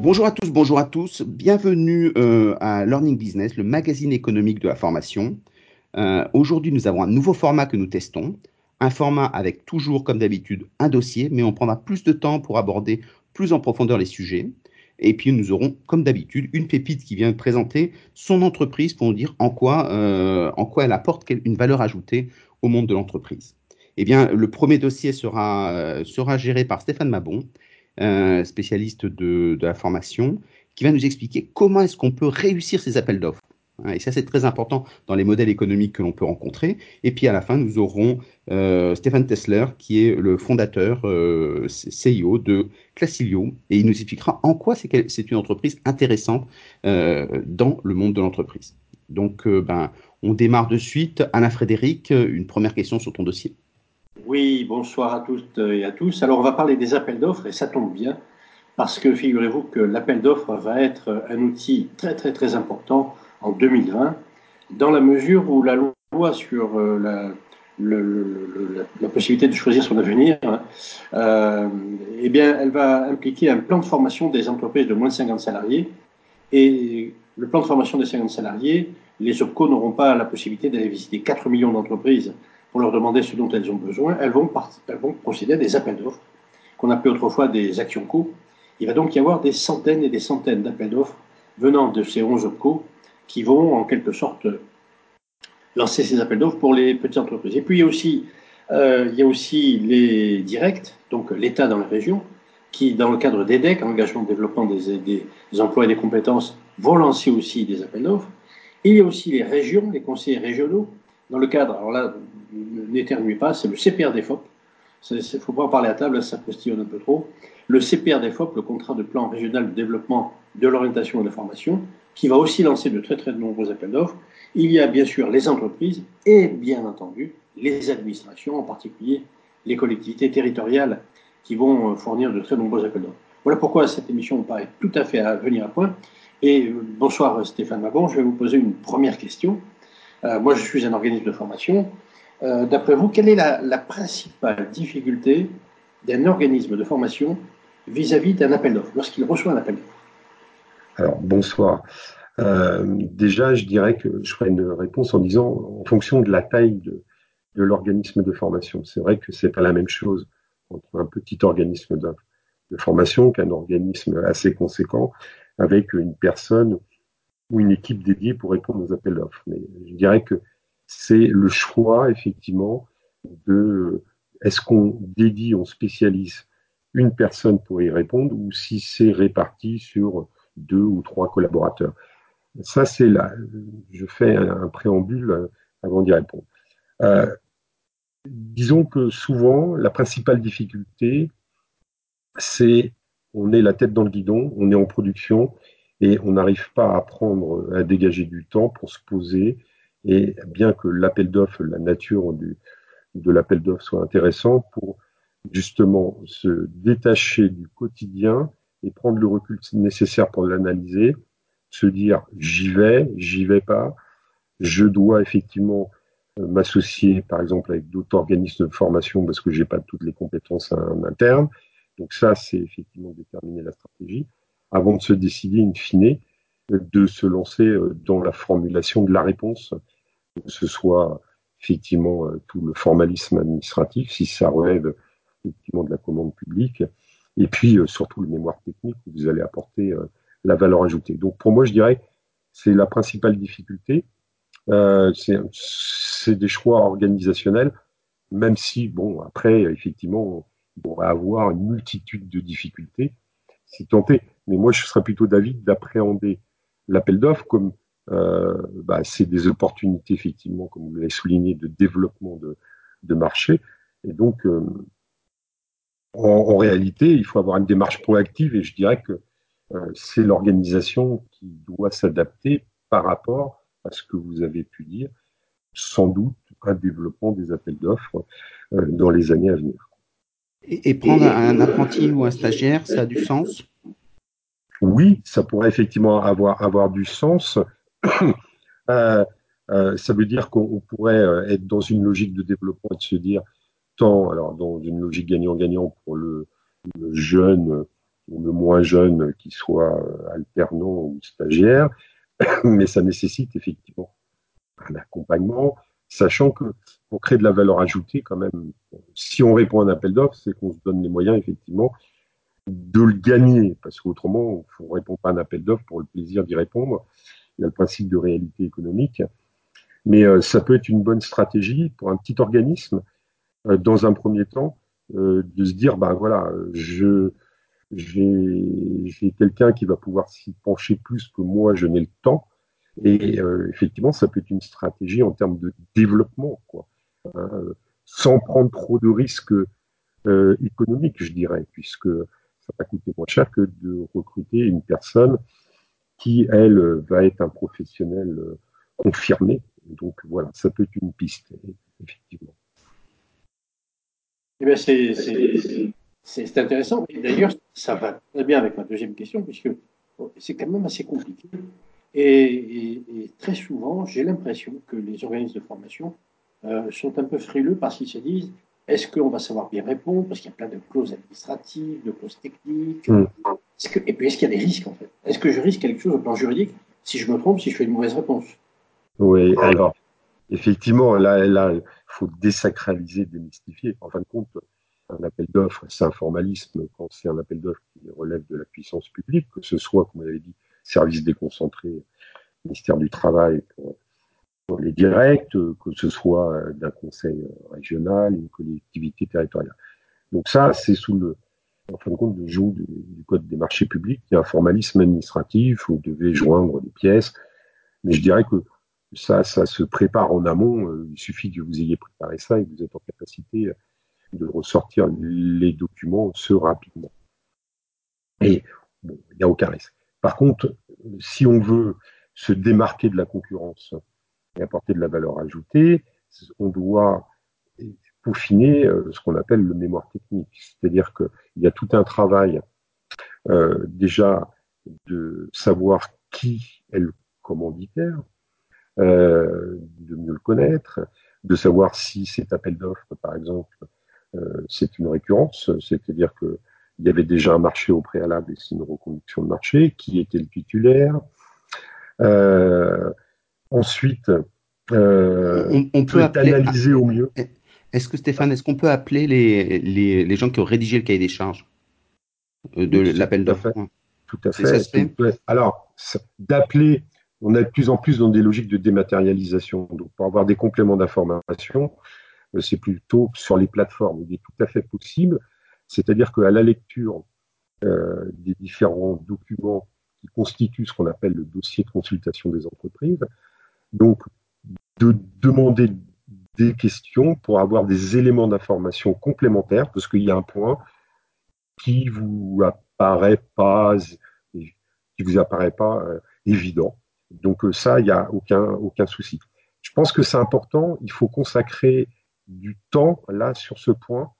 Bonjour à tous, bonjour à tous. Bienvenue euh, à Learning Business, le magazine économique de la formation. Euh, Aujourd'hui, nous avons un nouveau format que nous testons. Un format avec toujours, comme d'habitude, un dossier, mais on prendra plus de temps pour aborder plus en profondeur les sujets. Et puis, nous aurons, comme d'habitude, une pépite qui vient présenter son entreprise pour nous dire en quoi, euh, elle apporte une valeur ajoutée au monde de l'entreprise. Eh bien, le premier dossier sera géré par Stéphane Mabon, euh, spécialiste de, la formation, qui va nous expliquer comment est-ce qu'on peut réussir ces appels d'offres. Hein, et ça, c'est très important dans les modèles économiques que l'on peut rencontrer. Et puis à la fin, nous aurons euh, Stéphane Tessler, qui est le fondateur euh, CEO de Classilio, et il nous expliquera en quoi c'est une entreprise intéressante euh, dans le monde de l'entreprise. Donc, euh, ben, on démarre de suite. Alain Frédéric, une première question sur ton dossier. Oui, bonsoir à toutes et à tous. Alors, on va parler des appels d'offres, et ça tombe bien, parce que figurez-vous que l'appel d'offres va être un outil très, très, très important en 2020, dans la mesure où la loi sur euh, la, possibilité de choisir son avenir, hein, euh, eh bien, elle va impliquer un plan de formation des entreprises de moins de 50 salariés. Et le plan de formation des 50 salariés, les OPCO n'auront pas la possibilité d'aller visiter 4 millions d'entreprises pour leur demander ce dont elles ont besoin. Elles vont, procéder à des appels d'offres, qu'on appelait autrefois des actions co. Il va donc y avoir des centaines et des centaines d'appels d'offres venant de ces 11 OPCO qui vont en quelque sorte lancer ces appels d'offres pour les petites entreprises. Et puis il y a aussi, euh, il y a aussi les directs, donc l'État dans la région, qui dans le cadre d'EDEC, engagement de développement des, emplois et des compétences, vont lancer aussi des appels d'offres. Il y a aussi les régions, les conseillers régionaux, dans le cadre, alors là, n'éternuez pas, c'est le CPRDFOP. Il ne faut pas en parler à table, ça postillonne un peu trop. Le CPRDFOP, le contrat de plan régional de développement de l'orientation et de la formation, qui va aussi lancer de très très nombreux appels d'offres. Il y a bien sûr les entreprises et bien entendu les administrations, en particulier les collectivités territoriales qui vont fournir de très nombreux appels d'offres. Voilà pourquoi cette émission me paraît tout à fait à venir à point. Et bonsoir Stéphane Mabon, je vais vous poser une première question. Euh, moi je suis un organisme de formation. Euh, D'après vous, quelle est la, principale difficulté d'un organisme de formation vis-à-vis d'un appel d'offres, lorsqu'il reçoit un appel d'offres? Alors, bonsoir. Euh, déjà, je dirais que je ferai une réponse en disant en fonction de la taille de, de l'organisme de formation. C'est vrai que c'est pas la même chose entre un petit organisme de, de formation qu'un organisme assez conséquent avec une personne ou une équipe dédiée pour répondre aux appels d'offres. Mais je dirais que c'est le choix, effectivement, de est-ce qu'on dédie, on spécialise une personne pour y répondre ou si c'est réparti sur deux ou trois collaborateurs. Ça, c'est là. Je fais un, préambule euh, avant d'y répondre. Euh, disons que souvent, la principale difficulté, c'est on est la tête dans le guidon, on est en production et on n'arrive pas à prendre, à dégager du temps pour se poser. Et bien que l'appel d'offres, la nature du, de l'appel d'offres soit intéressant pour justement se détacher du quotidien et prendre le recul nécessaire pour l'analyser, se dire j'y vais, j'y vais pas, je dois effectivement euh, m'associer par exemple avec d'autres organismes de formation parce que j'ai pas toutes les compétences en interne. Donc ça, c'est effectivement déterminer la stratégie avant de se décider in fine de se lancer euh, dans la formulation de la réponse, que ce soit effectivement euh, tout le formalisme administratif, si ça relève effectivement de la commande publique, et puis euh, surtout le mémoire technique où vous allez apporter la valeur ajoutée. Donc pour moi, je dirais c'est la principale difficulté. C'est des choix organisationnels, même si, bon, après, effectivement, on va avoir une multitude de difficultés, si tenté. Mais moi, je serais plutôt d'avis d'appréhender l'appel d'offres comme euh, bah, c'est des opportunités, effectivement, comme vous l'avez souligné, de développement de, de marché. Et donc, euh, en, en, réalité, il faut avoir une démarche proactive et je dirais que euh, c'est l'organisation qui doit s'adapter par rapport à ce que vous avez pu dire, sans doute un développement des appels d'offres euh, dans les années à venir. Et, et prendre et, un apprenti ou un stagiaire, ça a du sens? Oui, ça pourrait effectivement avoir, avoir du sens. euh, euh, ça veut dire qu'on pourrait euh, être dans une logique de développement et de se dire tant alors dans une logique gagnant-gagnant pour le, le, jeune le moins jeune qui soit alternant ou stagiaire, mais ça nécessite effectivement un accompagnement, sachant que pour créer de la valeur ajoutée, quand même, si on répond à un appel d'offres, c'est qu'on se donne les moyens, effectivement, de le gagner, parce qu'autrement, on ne répond pas à un appel d'offres pour le plaisir d'y répondre. Il y a le principe de réalité économique. Mais euh, ça peut être une bonne stratégie pour un petit organisme, euh, dans un premier temps, euh, de se dire, ben voilà, je j'ai quelqu'un qui va pouvoir s'y pencher plus que moi, je n'ai le temps. Et effectivement, ça peut être une stratégie en termes de développement, quoi. Hein, sans prendre trop de risques économiques, je dirais, puisque ça va coûter moins cher que de recruter une personne qui, elle, va être un professionnel confirmé. Donc voilà, ça peut être une piste, effectivement. Eh bien, c'est intéressant. D'ailleurs, ça va très bien avec ma deuxième question, puisque c'est quand même assez compliqué. Et, très souvent, j'ai l'impression que les organismes de formation euh, sont un peu frileux parce qu'ils se disent est-ce qu'on va savoir bien répondre? Parce qu'il y a plein de clauses administratives, de clauses techniques. Mm. et puis, est-ce qu'il y a des risques, en fait? Est-ce que je risque quelque chose au plan juridique? Si je me trompe, si je fais une mauvaise réponse Oui, alors, effectivement, là, là, il faut désacraliser, démystifier. En fin de compte, un appel d'offres, c'est un formalisme quand c'est un appel d'offres qui relève de la puissance publique, que ce soit, comme vous l'avez dit, service déconcentré, ministère du Travail les directs, euh, que ce soit euh, d'un conseil euh, régional, une collectivité territoriale. Donc ça, c'est sous le, en fin de compte, le joug du, code des marchés publics. Il y a un formalisme administratif, vous devez joindre des pièces, mais je dirais que ça, ça se prépare en amont. Il suffit que vous ayez préparé ça et que vous êtes en capacité de ressortir les documents ce rapidement. Et bon, il n'y a aucun risque. Par contre, si on veut se démarquer de la concurrence, et apporter de la valeur ajoutée, on doit peaufiner euh, ce qu'on appelle le mémoire technique. C'est-à-dire qu'il y a tout un travail euh, déjà de savoir qui est le commanditaire, euh, de mieux le connaître, de savoir si cet appel d'offres, par exemple, c'est une récurrence, c'est-à-dire qu'il y avait déjà un marché au préalable et c'est une reconduction de marché, qui était le titulaire, Ensuite, euh, on, peut analyser au mieux. Est-ce que Stéphane, est-ce qu'on peut appeler les, les, gens qui ont rédigé le cahier des charges euh, de l'appel d'offres Tout à fait. Alors, d'appeler, on est de plus en plus dans des logiques de dématérialisation. Donc, pour avoir des compléments d'information, euh, c'est plutôt sur les plateformes. Il est tout à fait possible. C'est-à-dire qu'à la lecture des différents documents qui constituent ce qu'on appelle le dossier de consultation des entreprises, donc, de demander des questions pour avoir des éléments d'information complémentaires, parce qu'il y a un point qui vous apparaît pas, qui vous apparaît pas euh, évident. Donc euh, ça, il n'y a aucun, aucun souci. Je pense que c'est important. Il faut consacrer du temps là sur ce point.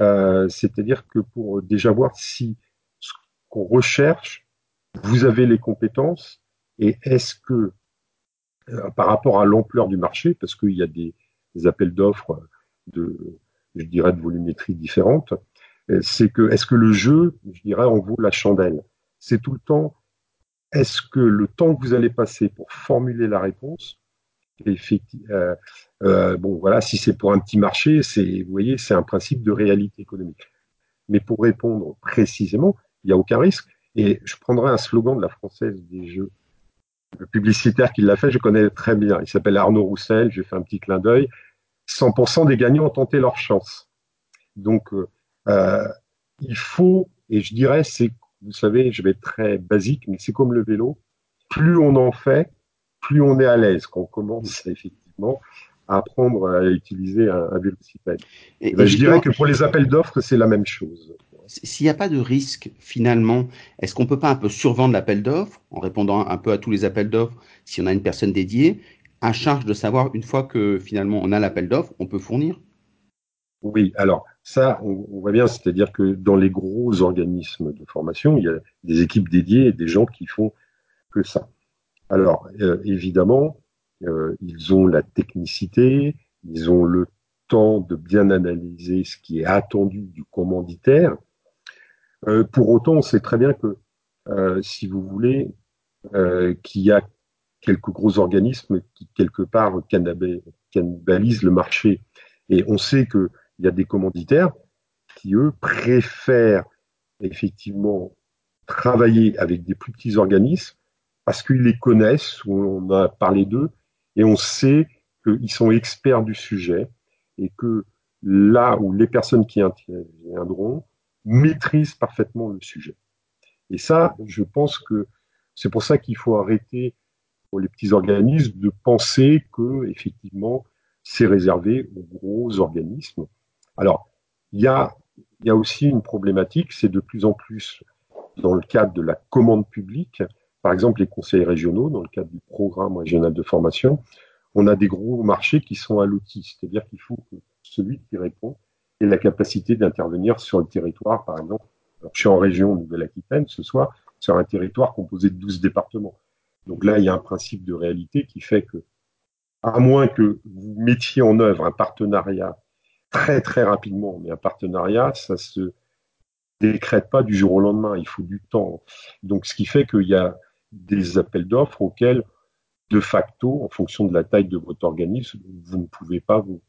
Euh, c'est-à-dire que pour déjà voir si ce qu'on recherche, vous avez les compétences et est-ce que euh, par rapport à l'ampleur du marché, parce qu'il y a des, appels d'offres de, je dirais, de volumétrie différentes, euh, c'est que est-ce que le jeu, je dirais, en vaut la chandelle? C'est tout le temps, est-ce que le temps que vous allez passer pour formuler la réponse, euh, euh, bon, voilà, si c'est pour un petit marché, c'est, vous voyez, c'est un principe de réalité économique. Mais pour répondre précisément, il n'y a aucun risque. Et je prendrai un slogan de la Française des Jeux le publicitaire qui l'a fait, je connais très bien. Il s'appelle Arnaud Roussel, j'ai fait un petit clin d'œil. 100% des gagnants ont tenté leur chance. Donc, euh, euh, il faut, et je dirais, c'est, vous savez, je vais être très basique, mais c'est comme le vélo. Plus on en fait, plus on est à l'aise quand on commence effectivement à apprendre à utiliser un, un. Et, ben, je dirais que pour les appels d'offres, c'est la même chose. S'il n'y a pas de risque, finalement, est-ce qu'on ne peut pas un peu survendre l'appel d'offres en répondant un peu à tous les appels d'offres si on a une personne dédiée, à charge de savoir une fois que finalement on a l'appel d'offres, on peut fournir? Oui, alors ça, on, voit bien, c'est-à-dire que dans les gros organismes de formation, il y a des équipes dédiées et des gens qui font que ça. Alors, euh, évidemment, euh, ils ont la technicité, ils ont le temps de bien analyser ce qui est attendu du commanditaire, Euh, pour autant, on sait très bien que, si vous voulez, qu'il y a quelques gros organismes qui, quelque part, cannibalisent le marché. Et on sait qu'il y a des commanditaires qui, eux, préfèrent effectivement travailler avec des plus petits organismes parce qu'ils les connaissent, on a parlé d'eux, et on sait qu'ils sont experts du sujet et que là où les personnes qui interviendront maîtrisent parfaitement le sujet. Et ça, je pense que c'est pour ça qu'il faut arrêter pour les petits organismes de penser que effectivement c'est réservé aux gros organismes. Alors, il y a, y a aussi une problématique, c'est de plus en plus dans le cadre de la commande publique, par exemple les conseils régionaux, dans le cadre du programme régional de formation, on a des gros marchés qui sont à l'outil, c'est-à-dire qu'il faut que celui qui répond ait la capacité d'intervenir sur le territoire, par exemple. Je suis en région Nouvelle-Aquitaine ce soir, sur un territoire composé de 12 départements. Donc là, il y a un principe de réalité qui fait que, à moins que vous mettiez en œuvre un partenariat très très rapidement, mais un partenariat, ça se décrète pas du jour au lendemain, il faut du temps. Donc ce qui fait qu'il y a des appels d'offres auxquels de facto, en fonction de la taille de votre organisme, vous ne pouvez pas vous,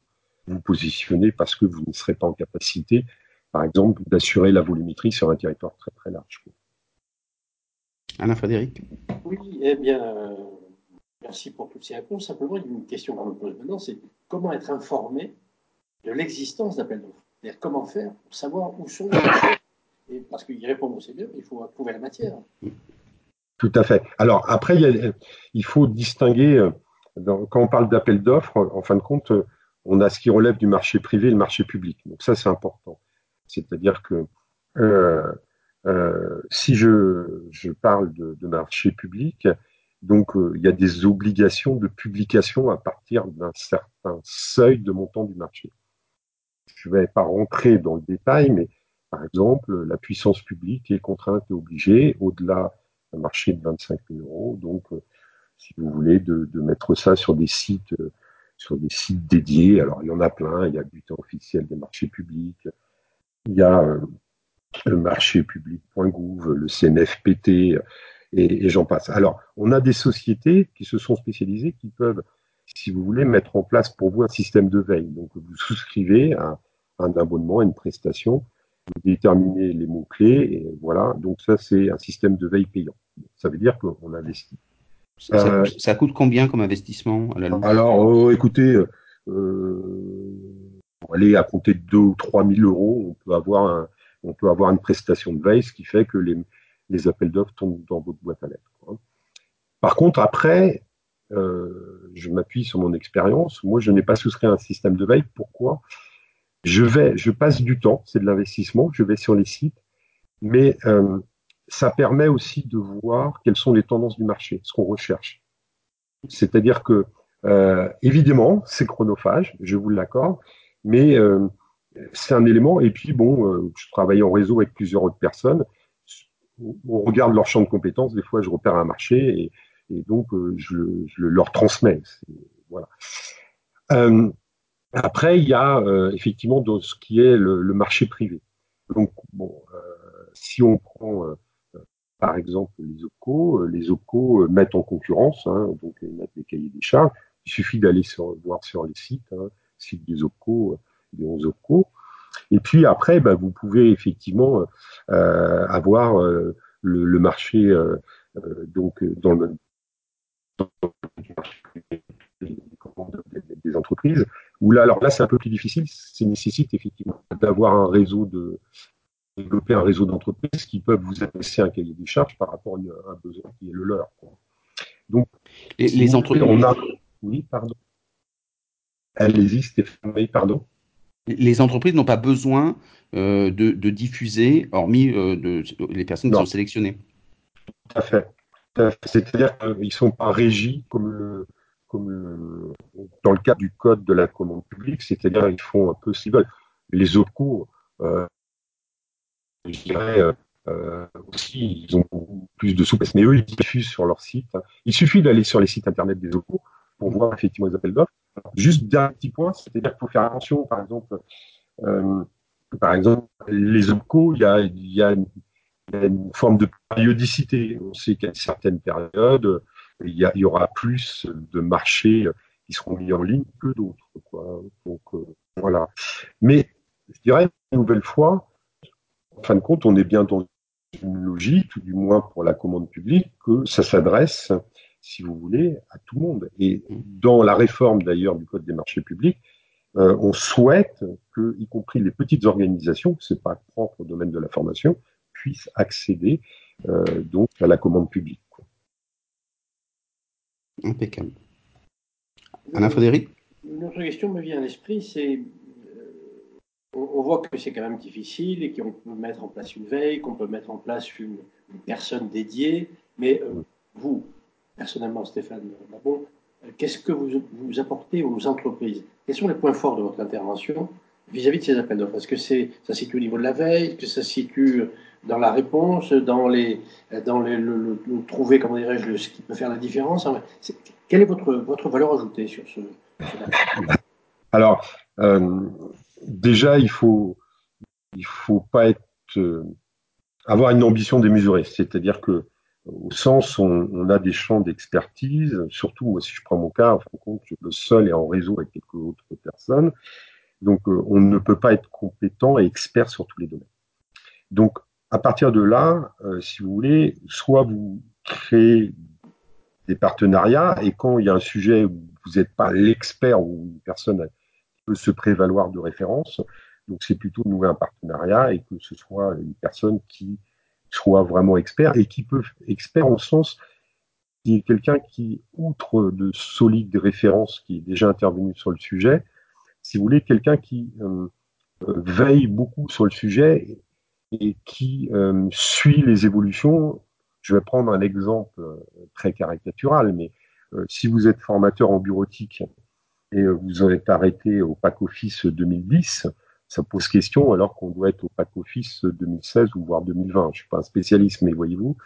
vous positionner parce que vous ne serez pas en capacité, par exemple, d'assurer la volumétrie sur un territoire très très large. Alain Frédéric Oui, eh bien, euh, merci pour toutes ces réponses. Simplement, une question qu'on me pose maintenant, c'est comment être informé de l'existence d'appels d'offres? C'est-à-dire comment faire pour savoir où sont les marchés Et parce qu'ils répondent au bien, il faut approuver la matière. Tout à fait. Alors après, il, faut distinguer, euh, quand on parle d'appel d'offres, en fin de compte, euh, on a ce qui relève du marché privé et le marché public. Donc ça, c'est important. C'est-à-dire que euh, si je, parle de, marché public, donc il y a des obligations de publication à partir d'un certain seuil de montant du marché. Je ne vais pas rentrer dans le détail, mais par exemple, la puissance publique est contrainte et obligée, au-delà marché de 25 000 euros. Donc, euh, si vous voulez, de, mettre ça sur des sites, euh, sur des sites dédiés. Alors, il y en a plein. Il y a le bulletin officiel des marchés publics. Il y a euh, le marché public.gouv, le CNFPT, et, et j'en passe. Alors, on a des sociétés qui se sont spécialisées, qui peuvent, si vous voulez, mettre en place pour vous un système de veille. Donc, vous souscrivez à un abonnement, à une prestation, vous déterminez les mots-clés, et voilà. Donc, ça, c'est un système de veille payant. Ça veut dire qu'on investit. Ça, ça, coûte combien comme investissement à la Alors, oh, écoutez, euh, aller à compter de 2 ou 3 000 euros, on peut avoir un, on peut avoir une prestation de veille, ce qui fait que les, les appels d'offres tombent dans votre boîte à lettres. Par contre, après, euh, je m'appuie sur mon expérience. Moi, je n'ai pas souscrit à un système de veille. Pourquoi? Je vais, je passe du temps, c'est de l'investissement. Je vais sur les sites, mais euh, ça permet aussi de voir quelles sont les tendances du marché, ce qu'on recherche. C'est-à-dire que, euh, évidemment, c'est chronophage, je vous l'accorde, mais euh, c'est un élément. Et puis, bon, euh, je travaille en réseau avec plusieurs autres personnes. On regarde leur champ de compétences. Des fois, je repère un marché et, donc je, je, leur transmets. Voilà. Après, il y a effectivement dans ce qui est le, le marché privé. Donc, bon, si on prend par exemple les OPCO. Euh, les OPCO euh, mettent en concurrence, hein, donc ils mettent des cahiers des charges. Il suffit d'aller voir sur les sites, hein, sites des OPCO, euh, des 11 OPCO. Et puis après, bah, vous pouvez effectivement avoir le, marché donc dans le des entreprises, où là, alors là, c'est un peu plus difficile, ça nécessite effectivement d'avoir un réseau de, développer un réseau d'entreprises qui peuvent vous adresser un cahier des charges par rapport à un besoin qui est le leur. Donc, les, entreprises. On a... Oui, pardon. Allez-y, Stéphane, pardon. Les entreprises n'ont pas besoin euh, de, diffuser, hormis euh, de, les personnes qui sont sélectionnées. Tout à fait. C'est-à-dire qu'ils ne sont pas régis comme, dans le cadre du code de la commande publique, c'est-à-dire qu'ils font un peu ce qu'ils veulent. Les OPCO, euh, je dirais, euh, euh, aussi, ils ont plus de souplesse. Mais eux, ils diffusent sur leur site. Il suffit d'aller sur les sites internet des OPCO pour voir effectivement les appels d'offres. Juste d'un petit point, c'est-à-dire qu'il faut faire attention, par exemple, par exemple, les OPCO, il y a, il y a une forme de périodicité. On sait qu'à certaines périodes, il y, y, aura plus de marchés qui seront mis en ligne que d'autres. Donc voilà. Mais je dirais une nouvelle fois, en fin de compte, on est bien dans une logique, du moins pour la commande publique, que ça s'adresse, si vous voulez, à tout le monde. Et dans la réforme d'ailleurs du Code des marchés publics, euh, on souhaite que, y compris les petites organisations, c'est pas propre au domaine de la formation, puissent accéder euh, donc à la commande publique. Impeccable. Alain Frédéric Une autre question me vient à l'esprit, c'est on, voit que c'est quand même difficile et qu'on peut mettre en place une veille, qu'on peut mettre en place une, personne dédiée. Mais euh, vous, personnellement, Stéphane Babon, euh, qu'est-ce que vous, vous apportez aux entreprises? Quels sont les points forts de votre intervention vis-à-vis de ces appels d'offres? Est-ce que c'est, ça se situe au niveau de la veille? Est-ce que ça se situe dans la réponse, dans, les, dans le, trouver, comment dirais-je, ce qui peut faire la différence Quelle est votre, votre valeur ajoutée sur ce, Alors, euh, déjà, il faut, il faut pas être, euh, avoir une ambition démesurée. C'est-à-dire que, au sens, on, on a des champs d'expertise, surtout, si je prends mon cas, en fin de compte, je le seul et en réseau avec quelques autres personnes. Donc, euh, on ne peut pas être compétent et expert sur tous les domaines. Donc, à partir de là, euh, si vous voulez, soit vous créez des partenariats et quand il y a un sujet où vous n'êtes pas l'expert ou une personne peut se prévaloir de référence. Donc c'est plutôt nouer un partenariat et que ce soit une personne qui soit vraiment expert et qui peut expert en sens qui est quelqu'un qui, outre de solides références qui est déjà intervenu sur le sujet, si vous voulez, quelqu'un qui euh, euh, veille beaucoup sur le sujet et qui euh, suit les évolutions. Je vais prendre un exemple très caricatural, mais si vous êtes formateur en bureautique et euh, vous êtes arrêté au pack office 2010, ça pose question alors qu'on doit être au pack office 2016 ou voire 2020. Je suis pas un spécialiste, mais voyez-vous.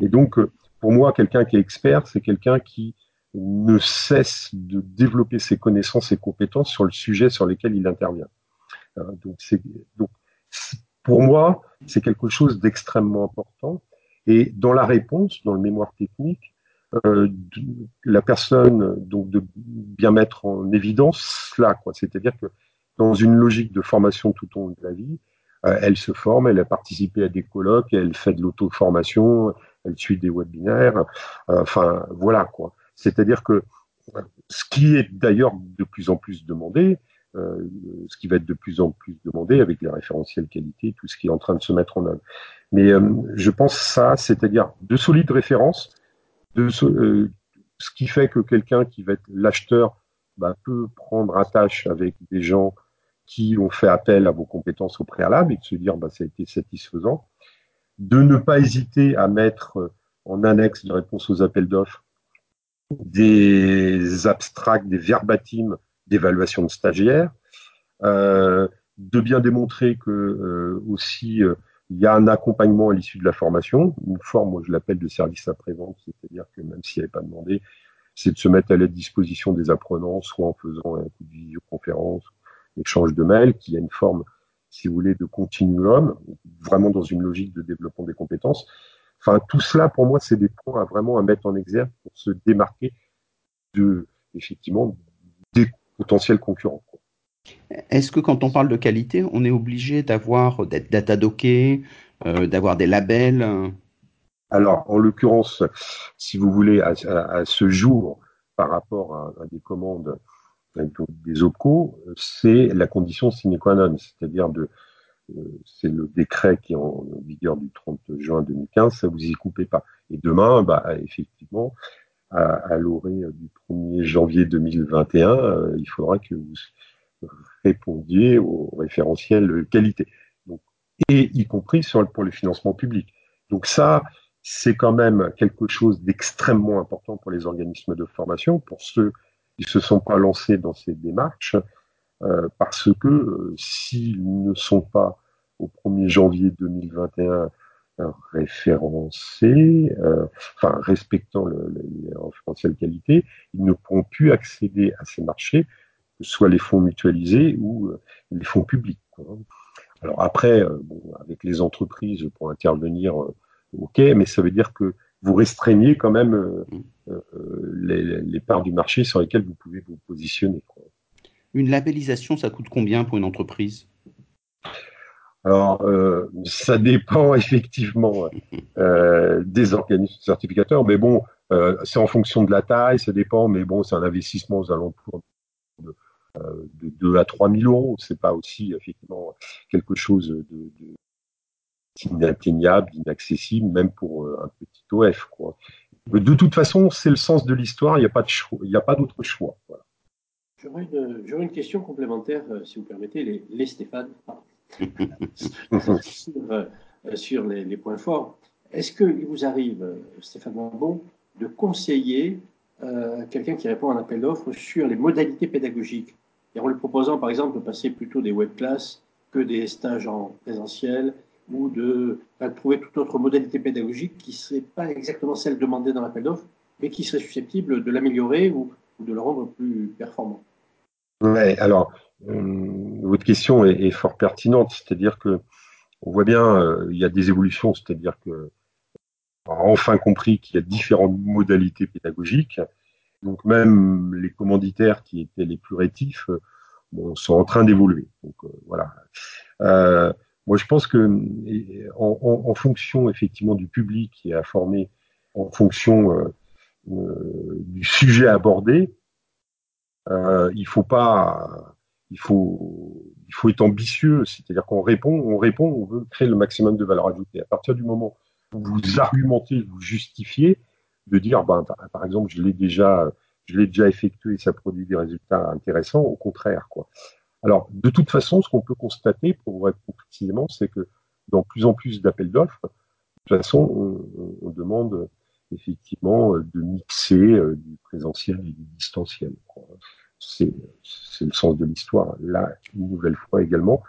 Et donc, euh, pour moi, quelqu'un qui est expert, c'est quelqu'un qui ne cesse de développer ses connaissances et compétences sur le sujet sur lequel il intervient. Euh, donc, c'est, donc, pour moi, c'est quelque chose d'extrêmement important. Et dans la réponse, dans le mémoire technique, euh, la personne, donc de bien mettre en évidence cela, quoi. C'est-à-dire que dans une logique de formation tout au long de la vie, euh, elle se forme, elle a participé à des colloques, elle fait de l'auto-formation, elle suit des webinaires, euh, enfin voilà quoi. C'est-à-dire que ce qui est d'ailleurs de plus en plus demandé, ce qui va être de plus en plus demandé avec les référentiels qualité, tout ce qui est en train de se mettre en œuvre. Mais euh, je pense ça, c'est-à-dire de solides références, de ce, euh, ce qui fait que quelqu'un qui va être l'acheteur bah, peut prendre attache avec des gens qui ont fait appel à vos compétences au préalable et de se dire bah, ça a été satisfaisant. De ne pas hésiter à mettre euh, en annexe de réponse aux appels d'offres des abstracts, des verbatims d'évaluation de stagiaires, euh, de bien démontrer que euh, aussi euh, il y a un accompagnement à l'issue de la formation, une forme, moi je l'appelle de service après-vente, c'est-à-dire que même s'il n'y avait pas demandé, c'est de se mettre à la disposition des apprenants, soit en faisant un coup de visioconférence, échange de mails, qui a une forme, si vous voulez, de continuum, vraiment dans une logique de développement des compétences. Enfin, tout cela, pour moi, c'est des points à vraiment à mettre en exergue pour se démarquer de, effectivement, potentiels concurrents. Est-ce que quand on parle de qualité, on est obligé d'avoir d'être data docké, euh, d'avoir des labels Alors, en l'occurrence, si vous voulez, à, ce jour, par rapport à, des commandes des OPCO, c'est la condition sine qua non, c'est-à-dire de euh, c'est le décret qui est en vigueur du 30 juin 2015, ça vous y coupez pas. Et demain, bah, effectivement, à, à l'orée du 1er janvier 2021, euh, il faudra que vous répondiez au référentiel qualité. Donc, et y compris sur, pour le financement public. Donc ça, c'est quand même quelque chose d'extrêmement important pour les organismes de formation, pour ceux qui se sont pas lancés dans ces démarches, euh, parce que euh, s'ils ne sont pas au 1er janvier 2021 référencés, euh, enfin respectant le, le, les référentiels qualité, ils ne pourront plus accéder à ces marchés soit les fonds mutualisés ou euh, les fonds publics. Alors après, euh, avec les entreprises pour intervenir, ok, mais ça veut dire que vous restreignez quand même les, parts du marché sur lesquelles vous pouvez vous positionner. Une labellisation, ça coûte combien pour une entreprise? Alors, euh, ça dépend effectivement euh, des organismes certificateurs, mais bon, euh, c'est en fonction de la taille, ça dépend, mais bon, c'est un investissement aux alentours de, de 2 à 3 000 euros. C'est pas aussi effectivement quelque chose de, d'inatteignable, d'inaccessible, même pour un petit OF. Quoi. De toute façon, c'est le sens de l'histoire, il n'y a pas de choix, il a pas d'autre choix. J'aurais une, question complémentaire, si vous permettez, les Stéphane sur, euh, les, points forts. Est-ce qu'il vous arrive, Stéphane Mambon, de conseiller euh, quelqu'un qui répond à un appel d'offres sur les modalités pédagogiques? Et en lui proposant par exemple de passer plutôt des web classes que des stages en présentiel ou de, de trouver toute autre modalité pédagogique qui ne serait pas exactement celle demandée dans l'appel d'offres, mais qui serait susceptible de l'améliorer ou, ou, de le rendre plus performant? Ouais, alors euh, votre question est, fort pertinente, c'est-à-dire que on voit bien, euh, il y a des évolutions, c'est-à-dire que on a enfin compris qu'il y a différentes modalités pédagogiques. Donc même les commanditaires qui étaient les plus rétifs bon, sont en train d'évoluer. Donc euh, voilà. Euh, moi je pense que en, fonction effectivement du public qui est à former, en fonction euh, euh du sujet abordé, il faut pas il faut, il faut être ambitieux, c'est-à-dire qu'on répond, on répond, on veut créer le maximum de valeur ajoutée. À partir du moment où vous argumentez, vous justifiez, de dire, ben, par exemple, je l'ai déjà, je l'ai déjà effectué, ça produit des résultats intéressants, au contraire, quoi. Alors, de toute façon, ce qu'on peut constater, pour vous répondre précisément, c'est que dans plus en plus d'appels d'offres, de toute façon, on, on, demande effectivement de mixer euh, du présentiel et du distanciel. C'est c'est le sens de l'histoire, là, une nouvelle fois également,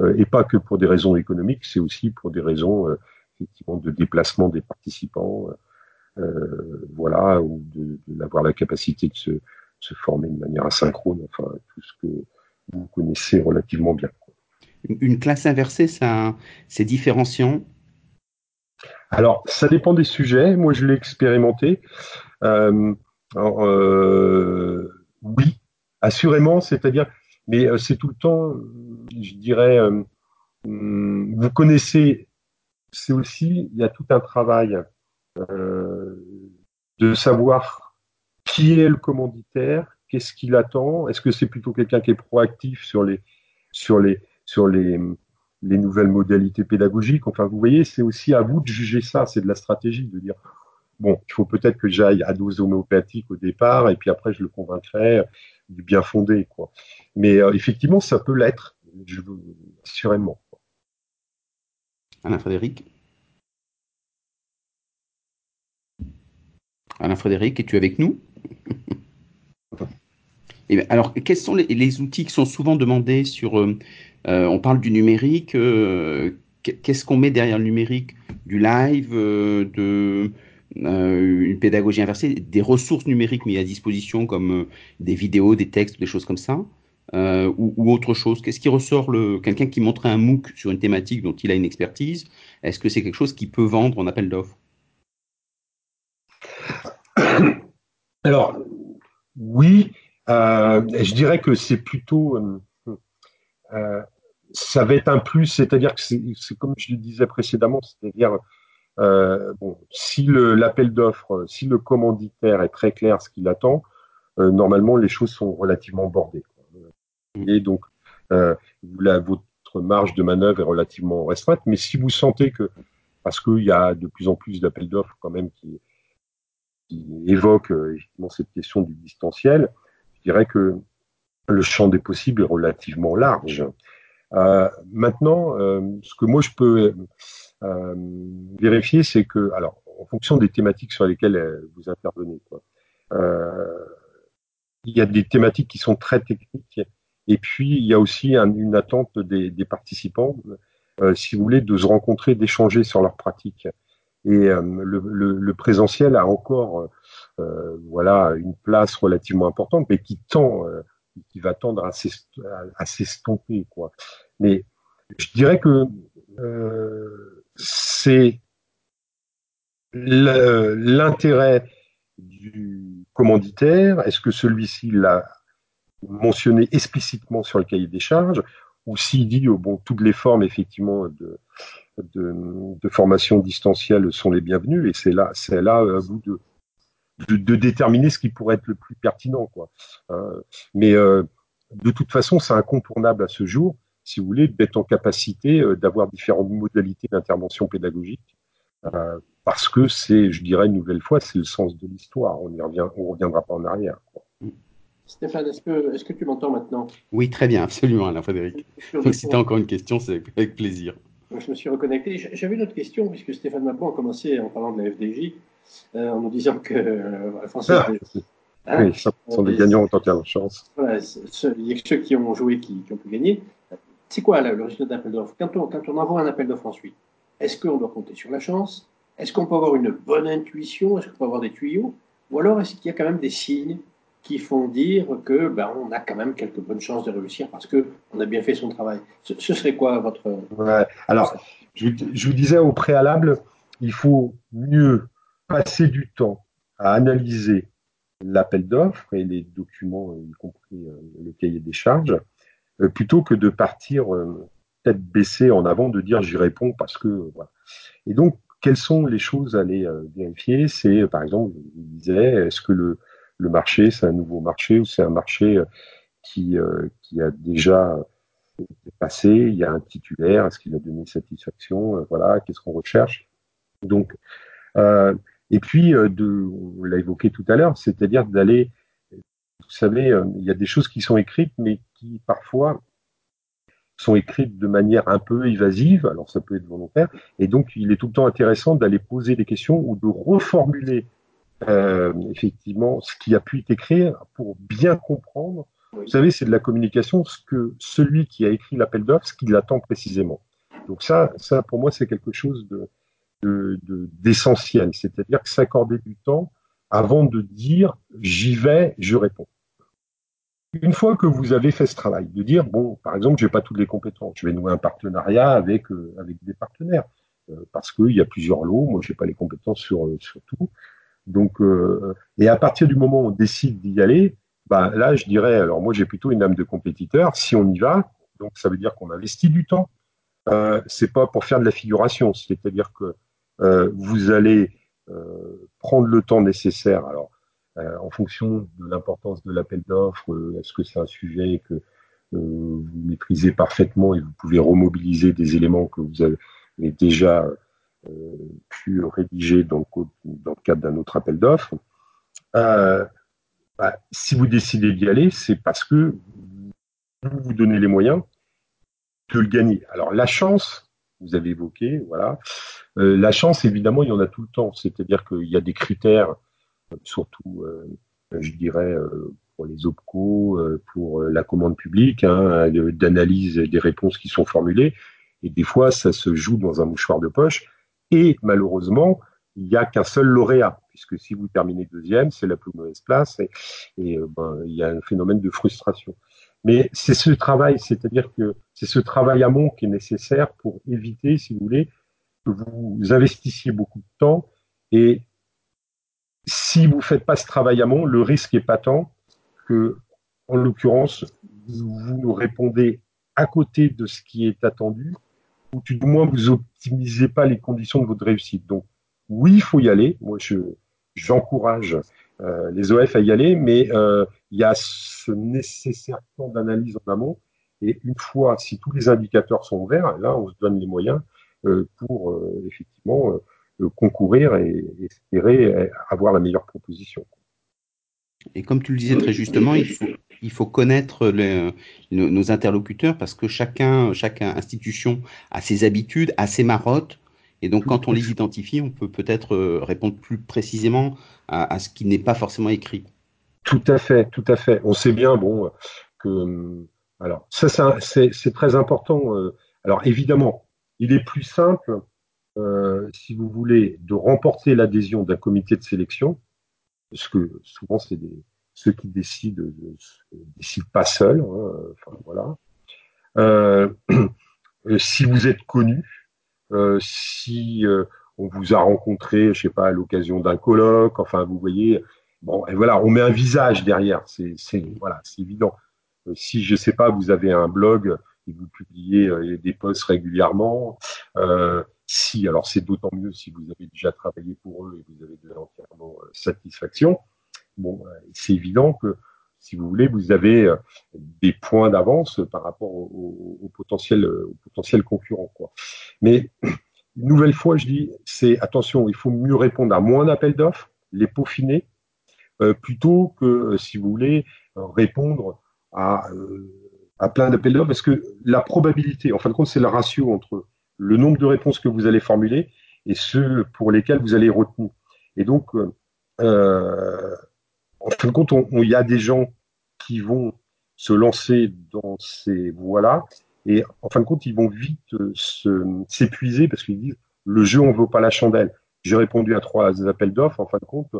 euh, et pas que pour des raisons économiques, c'est aussi pour des raisons euh, effectivement de déplacement des participants, euh, voilà, ou d'avoir la capacité de se, se, former de manière asynchrone, enfin, tout ce que vous connaissez relativement bien. Une classe inversée, c'est différenciant? Alors, ça dépend des sujets. Moi, je l'ai expérimenté. Euh, alors, euh, oui, Assurément, c'est-à-dire, mais euh, c'est tout le temps, je dirais, euh, hum, vous connaissez, c'est aussi, il y a tout un travail euh, de savoir qui est le commanditaire, qu'est-ce qu'il attend, est-ce que c'est plutôt quelqu'un qui est proactif sur les, sur les, sur les, les nouvelles modalités pédagogiques. Enfin, vous voyez, c'est aussi à vous de juger ça, c'est de la stratégie, de dire, bon, il faut peut-être que j'aille à dose homéopathique au départ, et puis après je le convaincrai du bien fondé. Mais euh, effectivement, ça peut l'être, assurément. Alain Frédéric? Alain Frédéric, es-tu avec nous? Eh Alors, quels sont les, outils qui sont souvent demandés sur... Euh, euh, on parle du numérique. Euh, Qu'est-ce qu'on met derrière le numérique? Du live, euh, de euh, une pédagogie inversée, des ressources numériques mises à disposition comme euh, des vidéos, des textes, des choses comme ça, euh, ou, autre chose. Qu'est-ce qui ressort quelqu'un qui montrait un MOOC sur une thématique dont il a une expertise Est-ce que c'est quelque chose qui peut vendre en appel d'offres? Alors oui, euh, je dirais que c'est plutôt euh, ça va être un plus, c'est-à-dire que c'est comme je le disais précédemment, c'est-à-dire euh, bon, si l'appel d'offres, si le commanditaire est très clair ce qu'il attend, euh, normalement les choses sont relativement bordées. Et donc, euh, la, votre marge de manœuvre est relativement restreinte. Mais si vous sentez que, parce qu'il y a de plus en plus d'appels d'offres quand même qui, qui évoquent effectivement cette question du distanciel, je dirais que le champ des possibles est relativement large. Euh, maintenant, euh, ce que moi je peux euh, vérifier, c'est que, alors, en fonction des thématiques sur lesquelles euh, vous intervenez, quoi, euh, il y a des thématiques qui sont très techniques, et puis il y a aussi un, une attente des, des participants, euh, si vous voulez, de se rencontrer, d'échanger sur leurs pratiques. Et euh, le, le, le, présentiel a encore, euh, voilà, une place relativement importante, mais qui tend, qui va tendre à s'estomper, quoi. Mais je dirais que c'est l'intérêt du commanditaire Est-ce que celui-ci l'a mentionné explicitement sur le cahier des charges? Ou s'il dit oh, bon toutes les formes effectivement de, formation distancielle sont les bienvenues et c'est là c'est là à vous de, de, déterminer ce qui pourrait être le plus pertinent quoi. Euh, mais euh, de toute façon c'est incontournable à ce jour si vous voulez d'être en capacité euh, d'avoir différentes modalités d'intervention pédagogique parce que c'est, je dirais une nouvelle fois, c'est le sens de l'histoire. On y revient, on reviendra pas en arrière. Stéphane, est-ce que, est que, tu m'entends maintenant? Oui, très bien, absolument, Alain Frédéric. Donc, si tu as encore une question, c'est avec plaisir. Je me suis reconnecté. J'avais une autre question, puisque Stéphane Macron a commencé en parlant de la FDJ, euh, en nous disant que euh, Français. Ah, hein, oui, ça sont des gagnants autant qu'il y a de chance. Voilà, il y a que ceux qui ont joué qui, qui ont pu gagner. C'est quoi le résultat d'un appel d'offres? Quand on, quand on envoie un appel d'offres ensuite, est-ce qu'on doit compter sur la chance? Est-ce qu'on peut avoir une bonne intuition? Est-ce qu'on peut avoir des tuyaux? Ou alors est-ce qu'il y a quand même des signes qui font dire que ben, on a quand même quelques bonnes chances de réussir parce qu'on a bien fait son travail? Ce, serait quoi votre... Alors, je, vous disais au préalable, il faut mieux passer du temps à analyser l'appel d'offres et les documents, y compris euh, le cahier des charges, plutôt que de partir euh, tête baissée en avant, de dire j'y réponds parce que... Voilà. Et donc, quelles sont les choses à aller euh, vérifier? C'est, par exemple, je disais, est-ce que le, le marché, c'est un nouveau marché ou c'est un marché euh, qui, euh, qui a déjà passé Il y a un titulaire, est-ce qu'il a donné satisfaction? Voilà, qu'est-ce qu'on recherche? Donc, euh, et puis, de, on l'a évoqué tout à l'heure, c'est-à-dire d'aller, vous savez, il y a des choses qui sont écrites, mais qui parfois sont écrites de manière un peu évasive, alors ça peut être volontaire, et donc il est tout le temps intéressant d'aller poser des questions ou de reformuler euh, effectivement ce qui a pu être écrit pour bien comprendre. Vous savez, c'est de la communication, ce que celui qui a écrit l'appel d'offres, ce qu'il attend précisément. Donc ça, ça pour moi, c'est quelque chose de d'essentiel, c'est-à-dire que s'accorder du temps avant de dire j'y vais, je réponds une fois que vous avez fait ce travail, de dire bon, par exemple, j'ai pas toutes les compétences, je vais nouer un partenariat avec euh, avec des partenaires euh, parce qu'il y a plusieurs lots, moi j'ai pas les compétences sur euh, sur tout. Donc et à partir du moment où on décide d'y aller, bah là je dirais alors moi j'ai plutôt une âme de compétiteur. Si on y va, donc ça veut dire qu'on investit du temps. Euh, c'est pas pour faire de la figuration, c'est-à-dire que vous allez prendre le temps nécessaire. Alors euh, en fonction de l'importance de l'appel d'offres, euh, est-ce que c'est un sujet que euh, vous maîtrisez parfaitement et vous pouvez remobiliser des éléments que vous avez déjà pu rédiger dans le, cadre d'un autre appel d'offres? Bah, si vous décidez d'y aller, c'est parce que vous vous donnez les moyens de le gagner. Alors la chance, vous avez évoqué, voilà. la chance, évidemment, il y en a tout le temps. C'est-à-dire qu'il y a des critères surtout, euh, je dirais, euh, pour les OPCO, euh, pour la commande publique, hein, d'analyse des réponses qui sont formulées. Et des fois, ça se joue dans un mouchoir de poche. Et malheureusement, il n'y a qu'un seul lauréat, puisque si vous terminez deuxième, c'est la plus mauvaise place, et, ben, il y a un phénomène de frustration. Mais c'est ce travail, c'est-à-dire que c'est ce travail amont qui est nécessaire pour éviter, si vous voulez, que vous investissiez beaucoup de temps et si vous ne faites pas ce travail amont, le risque est patent que, en l'occurrence, vous répondez à côté de ce qui est attendu, ou du moins vous optimisez pas les conditions de votre réussite. Donc, oui, il faut y aller. Moi, je, j'encourage euh, les OF à y aller, mais euh, il y a ce nécessaire temps d'analyse en amont. Et une fois, si tous les indicateurs sont ouverts, là, on se donne les moyens euh, pour effectivement concourir et espérer avoir la meilleure proposition. Et comme tu le disais très justement, il faut, il faut connaître les, nos, interlocuteurs parce que chacun, chaque institution a ses habitudes, a ses marottes. Et donc, quand on les identifie, on peut peut-être euh, répondre plus précisément à, ce qui n'est pas forcément écrit. Tout à fait, tout à fait. On sait bien, bon, que alors ça, c'est très important. Euh, alors évidemment, il est plus simple si vous voulez, de remporter l'adhésion d'un comité de sélection, parce que souvent c'est ceux qui décident ne décident pas seuls. Hein, voilà. Euh, si vous êtes connu, si on vous a rencontré, je sais pas, à l'occasion d'un colloque, enfin, vous voyez, bon, et voilà, on met un visage derrière, c'est, voilà, c'est évident. si je sais pas, vous avez un blog et vous publiez des posts régulièrement, si, alors c'est d'autant mieux si vous avez déjà travaillé pour eux et vous avez de l'entièrement satisfaction. Bon, c'est évident que si vous voulez, vous avez euh, des points d'avance par rapport au, au, au. Mais une nouvelle fois, je dis, c'est attention, il faut mieux répondre à moins d'appels d'offres, les peaufiner, euh, plutôt que, euh, si vous voulez, répondre à, à plein d'appels d'offres, parce que la probabilité, en fin de compte, c'est le ratio entre le nombre de réponses que vous allez formuler et ceux pour lesquels vous allez retenir. Et donc, euh, en fin de compte, il y a des gens qui vont se lancer dans ces voies-là, et en fin de compte, ils vont vite euh, s'épuiser parce qu'ils disent le jeu, on ne vaut pas la chandelle. J'ai répondu à trois appels d'offres, en fin de compte,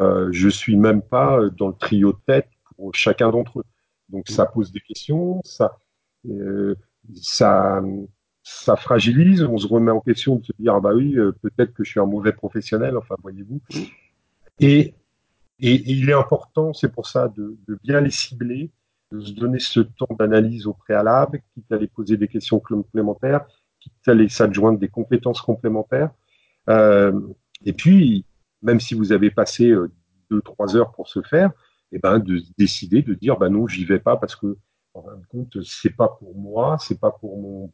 euh, je suis même pas dans le trio de tête pour chacun d'entre eux. Donc ça pose des questions, ça, euh, ça, ça fragilise, on se remet en question de se dire ah bah oui, euh, peut-être que je suis un mauvais professionnel, enfin voyez-vous. Et et, il est important, c'est pour ça, de, de, bien les cibler, de se donner ce temps d'analyse au préalable, quitte à les poser des questions complémentaires, quitte à les s'adjoindre des compétences complémentaires. Euh, et puis, même si vous avez passé euh, deux, trois heures pour se faire, eh ben, de décider de dire, ben non, j'y vais pas parce que, en fin de compte, c'est pas pour moi, c'est pas pour mon,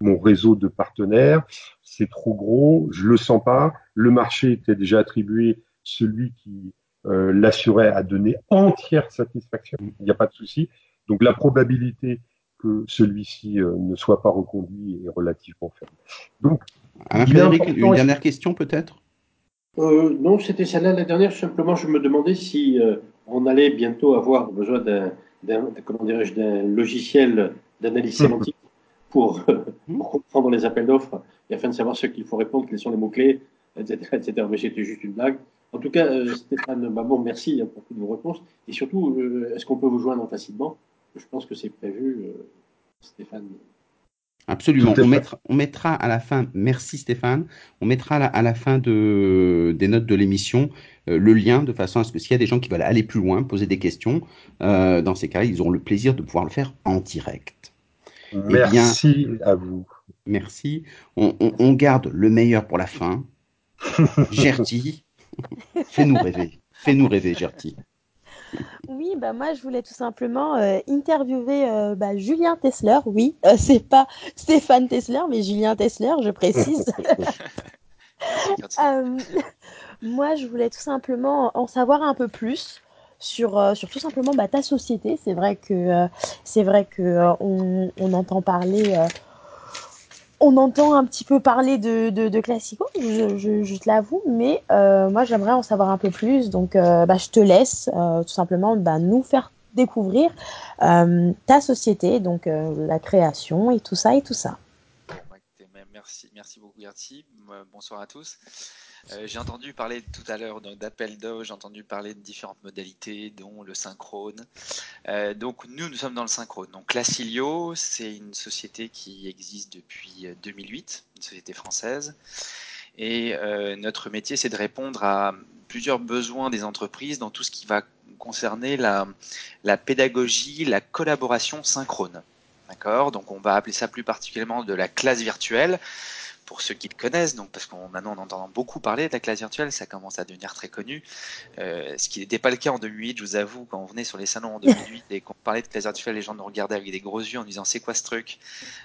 mon réseau de partenaires, c'est trop gros, je le sens pas, le marché était déjà attribué, celui qui, euh, l'assurer à donner entière satisfaction, il n'y a pas de souci. Donc la probabilité que celui-ci euh, ne soit pas reconduit est relativement faible. Donc, une dernière question peut-être? Euh, Non, c'était celle-là la dernière. Simplement, je me demandais si on allait bientôt avoir besoin d'un, comment dirais-je, d'un logiciel d'analyse sémantique pour, pour, comprendre les appels d'offres et afin de savoir ce qu'il faut répondre, quels sont les mots-clés, etc., etc. Mais c'était juste une blague. En tout cas, euh, Stéphane Babon, merci hein, pour toutes vos réponses. Et surtout, euh, est-ce qu'on peut vous joindre facilement? Je pense que c'est prévu, euh, Stéphane. Absolument. On mettra, à la fin, merci Stéphane, on mettra à la, fin de, des notes de l'émission le lien de façon à ce que s'il y a des gens qui veulent aller plus loin, poser des questions, dans ces cas, ils auront le plaisir de pouvoir le faire en direct. Eh merci à vous. Merci. On, on, garde le meilleur pour la fin. Gertie, Fais-nous rêver. Fais-nous rêver, Gertie. Oui, bah moi je voulais tout simplement euh, interviewer euh, bah, Julien Tessler. Oui, euh, c'est pas Stéphane Tessler, mais Julien Tessler, je précise. moi, je voulais tout simplement en savoir un peu plus sur, sur tout simplement bah, ta société. C'est vrai que c'est vrai que on, on, entend parler on entend un petit peu parler de, de, Classico, je, te l'avoue, mais euh, moi j'aimerais en savoir un peu plus. Donc euh, bah, je te laisse euh, tout simplement bah, nous faire découvrir ta société, donc la création et tout ça et tout ça. merci, merci beaucoup Gertie. Bonsoir à tous. Euh, j'ai entendu parler tout à l'heure d'appel d'eau, j'ai entendu parler de différentes modalités, dont le synchrone. Euh, donc nous, nous sommes dans le synchrone. Donc Clasilio, c'est une société qui existe depuis 2008, euh, une société française. Et notre métier, c'est de répondre à plusieurs besoins des entreprises dans tout ce qui va concerner la, la pédagogie, la collaboration synchrone. D'accord? Donc on va appeler ça plus particulièrement de la classe virtuelle pour ceux qui le connaissent, donc parce qu'on maintenant on entend beaucoup parler de la classe virtuelle, ça commence à devenir très connu. Euh, ce qui n'était pas le cas en 2008, je vous avoue, quand on venait sur les salons en 2008 et qu'on parlait de classe virtuelle, les gens nous regardaient avec des gros yeux en disant c'est quoi ce truc?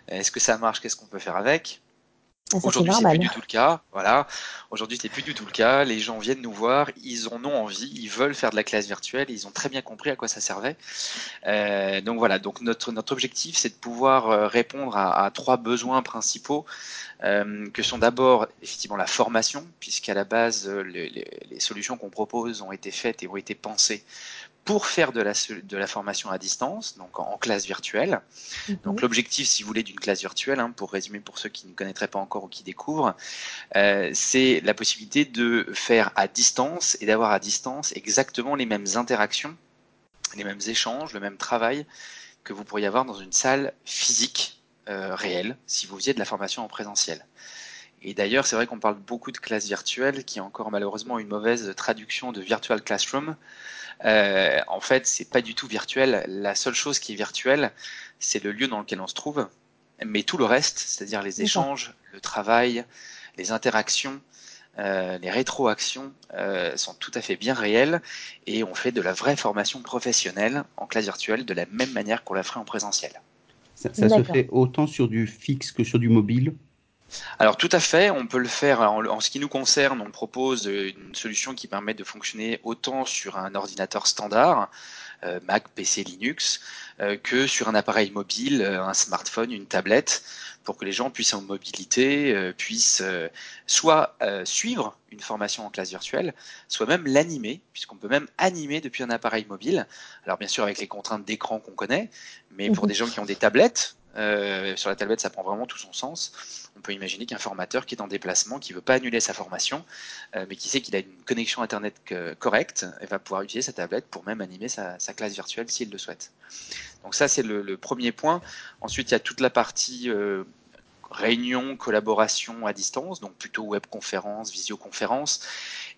Est-ce que ça marche? Qu'est-ce qu'on peut faire avec? Aujourd'hui, c'est plus du tout le cas. Voilà. Aujourd'hui, c'est plus du tout le cas. Les gens viennent nous voir, ils en ont envie, ils veulent faire de la classe virtuelle, ils ont très bien compris à quoi ça servait. Euh, donc voilà. Donc notre notre objectif, c'est de pouvoir euh, répondre à, à trois besoins principaux euh, que sont d'abord effectivement la formation, puisqu'à la base, les, les solutions qu'on propose ont été faites et ont été pensées pour faire de la, de la formation à distance, donc en, classe virtuelle. Mhm. Donc l'objectif, si vous voulez, d'une classe virtuelle, hein, pour résumer pour ceux qui ne connaîtraient pas encore ou qui découvrent, euh, c'est la possibilité de faire à distance et d'avoir à distance exactement les mêmes interactions, les mêmes échanges, le même travail que vous pourriez avoir dans une salle physique euh, réelle si vous faisiez de la formation en présentiel. Et d'ailleurs, c'est vrai qu'on parle beaucoup de classe virtuelle, qui a encore malheureusement une mauvaise traduction de virtual classroom. Euh, en fait, c'est pas du tout virtuel. La seule chose qui est virtuelle, c'est le lieu dans lequel on se trouve. Mais tout le reste, c'est-à-dire les échanges, le travail, les interactions, euh, les rétroactions euh, sont tout à fait bien réelles et on fait de la vraie formation professionnelle en classe virtuelle de la même manière qu'on la ferait en présentiel. Ça, se fait autant sur du fixe que sur du mobile alors tout à fait, on peut le faire. en, ce qui nous concerne, on propose une solution qui permet de fonctionner autant sur un ordinateur standard, euh, Mac, PC, Linux, euh, que sur un appareil mobile, euh, un smartphone, une tablette, pour que les gens puissent en mobilité, puissent soit suivre une formation en classe virtuelle, soit même l'animer, puisqu'on peut même animer depuis un appareil mobile. Alors bien sûr avec les contraintes d'écran qu'on connaît, mais pour mhm. des gens qui ont des tablettes, sur la tablette ça prend vraiment tout son sens on peut imaginer qu'un formateur qui est en déplacement, qui ne veut pas annuler sa formation, euh, mais qui sait qu'il a une connexion Internet correcte, va pouvoir utiliser sa tablette pour même animer sa, classe virtuelle s'il le souhaite. Donc ça, c'est le, premier point. Ensuite, il y a toute la partie euh, réunion, collaboration à distance, donc plutôt webconférence, visioconférence.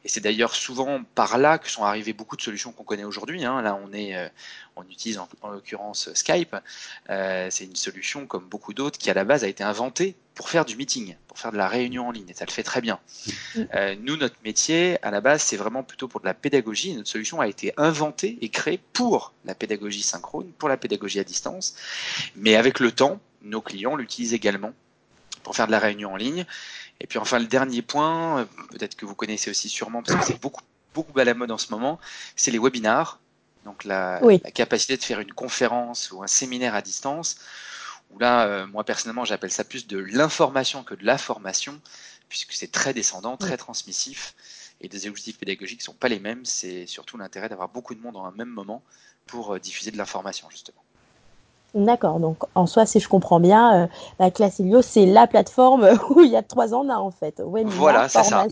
Et c'est d'ailleurs souvent par là que sont arrivées beaucoup de solutions qu'on connaît aujourd'hui. Hein. Là, on est, euh, on utilise en, l'occurrence Skype. Euh, c'est une solution comme beaucoup d'autres qui à la base a été inventée pour faire du meeting, pour faire de la réunion en ligne. Et ça le fait très bien. Mm. Euh, nous, notre métier à la base, c'est vraiment plutôt pour de la pédagogie. notre solution a été inventée et créée pour la pédagogie synchrone, pour la pédagogie à distance. Mais avec le temps, nos clients l'utilisent également pour faire de la réunion en ligne. Et puis enfin le dernier point, euh, peut-être que vous connaissez aussi sûrement parce que c'est beaucoup beaucoup à la mode en ce moment, c'est les webinars. Donc la, capacité de faire une conférence ou un séminaire à distance. Où là, euh, moi personnellement, j'appelle ça plus de l'information que de la formation, puisque c'est très descendant, très transmissif, et des objectifs pédagogiques ne sont pas les mêmes. C'est surtout l'intérêt d'avoir beaucoup de monde en un même moment pour euh, diffuser de l'information justement. D'accord, donc en soi, si je comprends bien, euh, la classe Ilio, c'est la plateforme où il y a trois ans là en fait. voilà, c'est ça.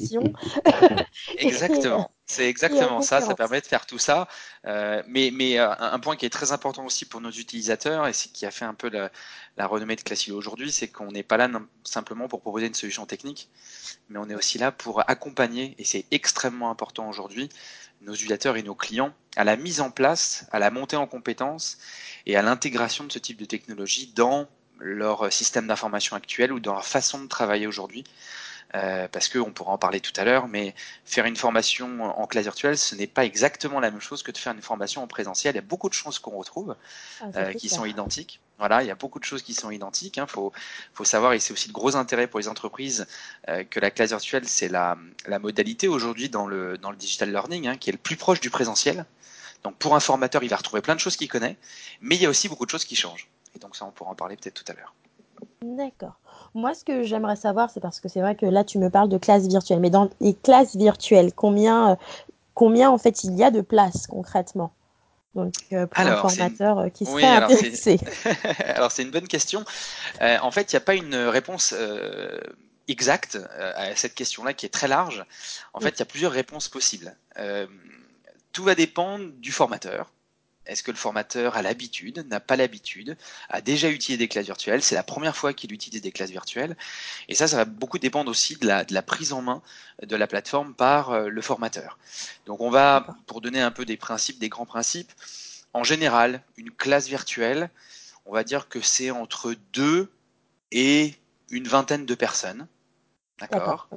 exactement, c'est exactement ça. Ça permet de faire tout ça. Euh, mais mais euh, un point qui est très important aussi pour nos utilisateurs et qui a fait un peu la, la renommée de Classilio aujourd'hui, c'est qu'on n'est pas là simplement pour proposer une solution technique, mais on est aussi là pour accompagner, et c'est extrêmement important aujourd'hui, nos utilisateurs et nos clients à la mise en place, à la montée en compétences et à l'intégration de ce type de technologie dans leur système d'information actuel ou dans leur façon de travailler aujourd'hui. Euh, parce qu'on pourra en parler tout à l'heure, mais faire une formation en classe virtuelle, ce n'est pas exactement la même chose que de faire une formation en présentiel. Il y a beaucoup de choses qu'on retrouve ah, euh, qui sont identiques. Voilà, il y a beaucoup de choses qui sont identiques. Il hein. faut, faut, savoir, et c'est aussi le gros intérêt pour les entreprises, euh, que la classe virtuelle, c'est la, la, modalité aujourd'hui dans le, dans le digital learning, hein, qui est le plus proche du présentiel. Donc pour un formateur, il va retrouver plein de choses qu'il connaît, mais il y a aussi beaucoup de choses qui changent. Et donc ça, on pourra en parler peut-être tout à l'heure. D'accord. Moi, ce que j'aimerais savoir, c'est parce que c'est vrai que là, tu me parles de classes virtuelles, mais dans les classes virtuelles, combien, euh, combien en fait il y a de places concrètement? Donc, euh, pour un formateur euh, qui serait intéressé. alors, c'est une bonne question. en fait, il n'y a pas une réponse exacte à cette question-là qui est très large. En fait, il y a plusieurs réponses possibles. tout va dépendre du formateur. Est-ce que le formateur a l'habitude, n'a pas l'habitude, a déjà utilisé des classes virtuelles C'est la première fois qu'il utilise des classes virtuelles. Et ça, ça va beaucoup dépendre aussi de la, prise en main de la plateforme par euh, le formateur. Donc on va, pour donner un peu des principes, des grands principes, en général, une classe virtuelle, on va dire que c'est entre deux et une vingtaine de personnes. D'accord?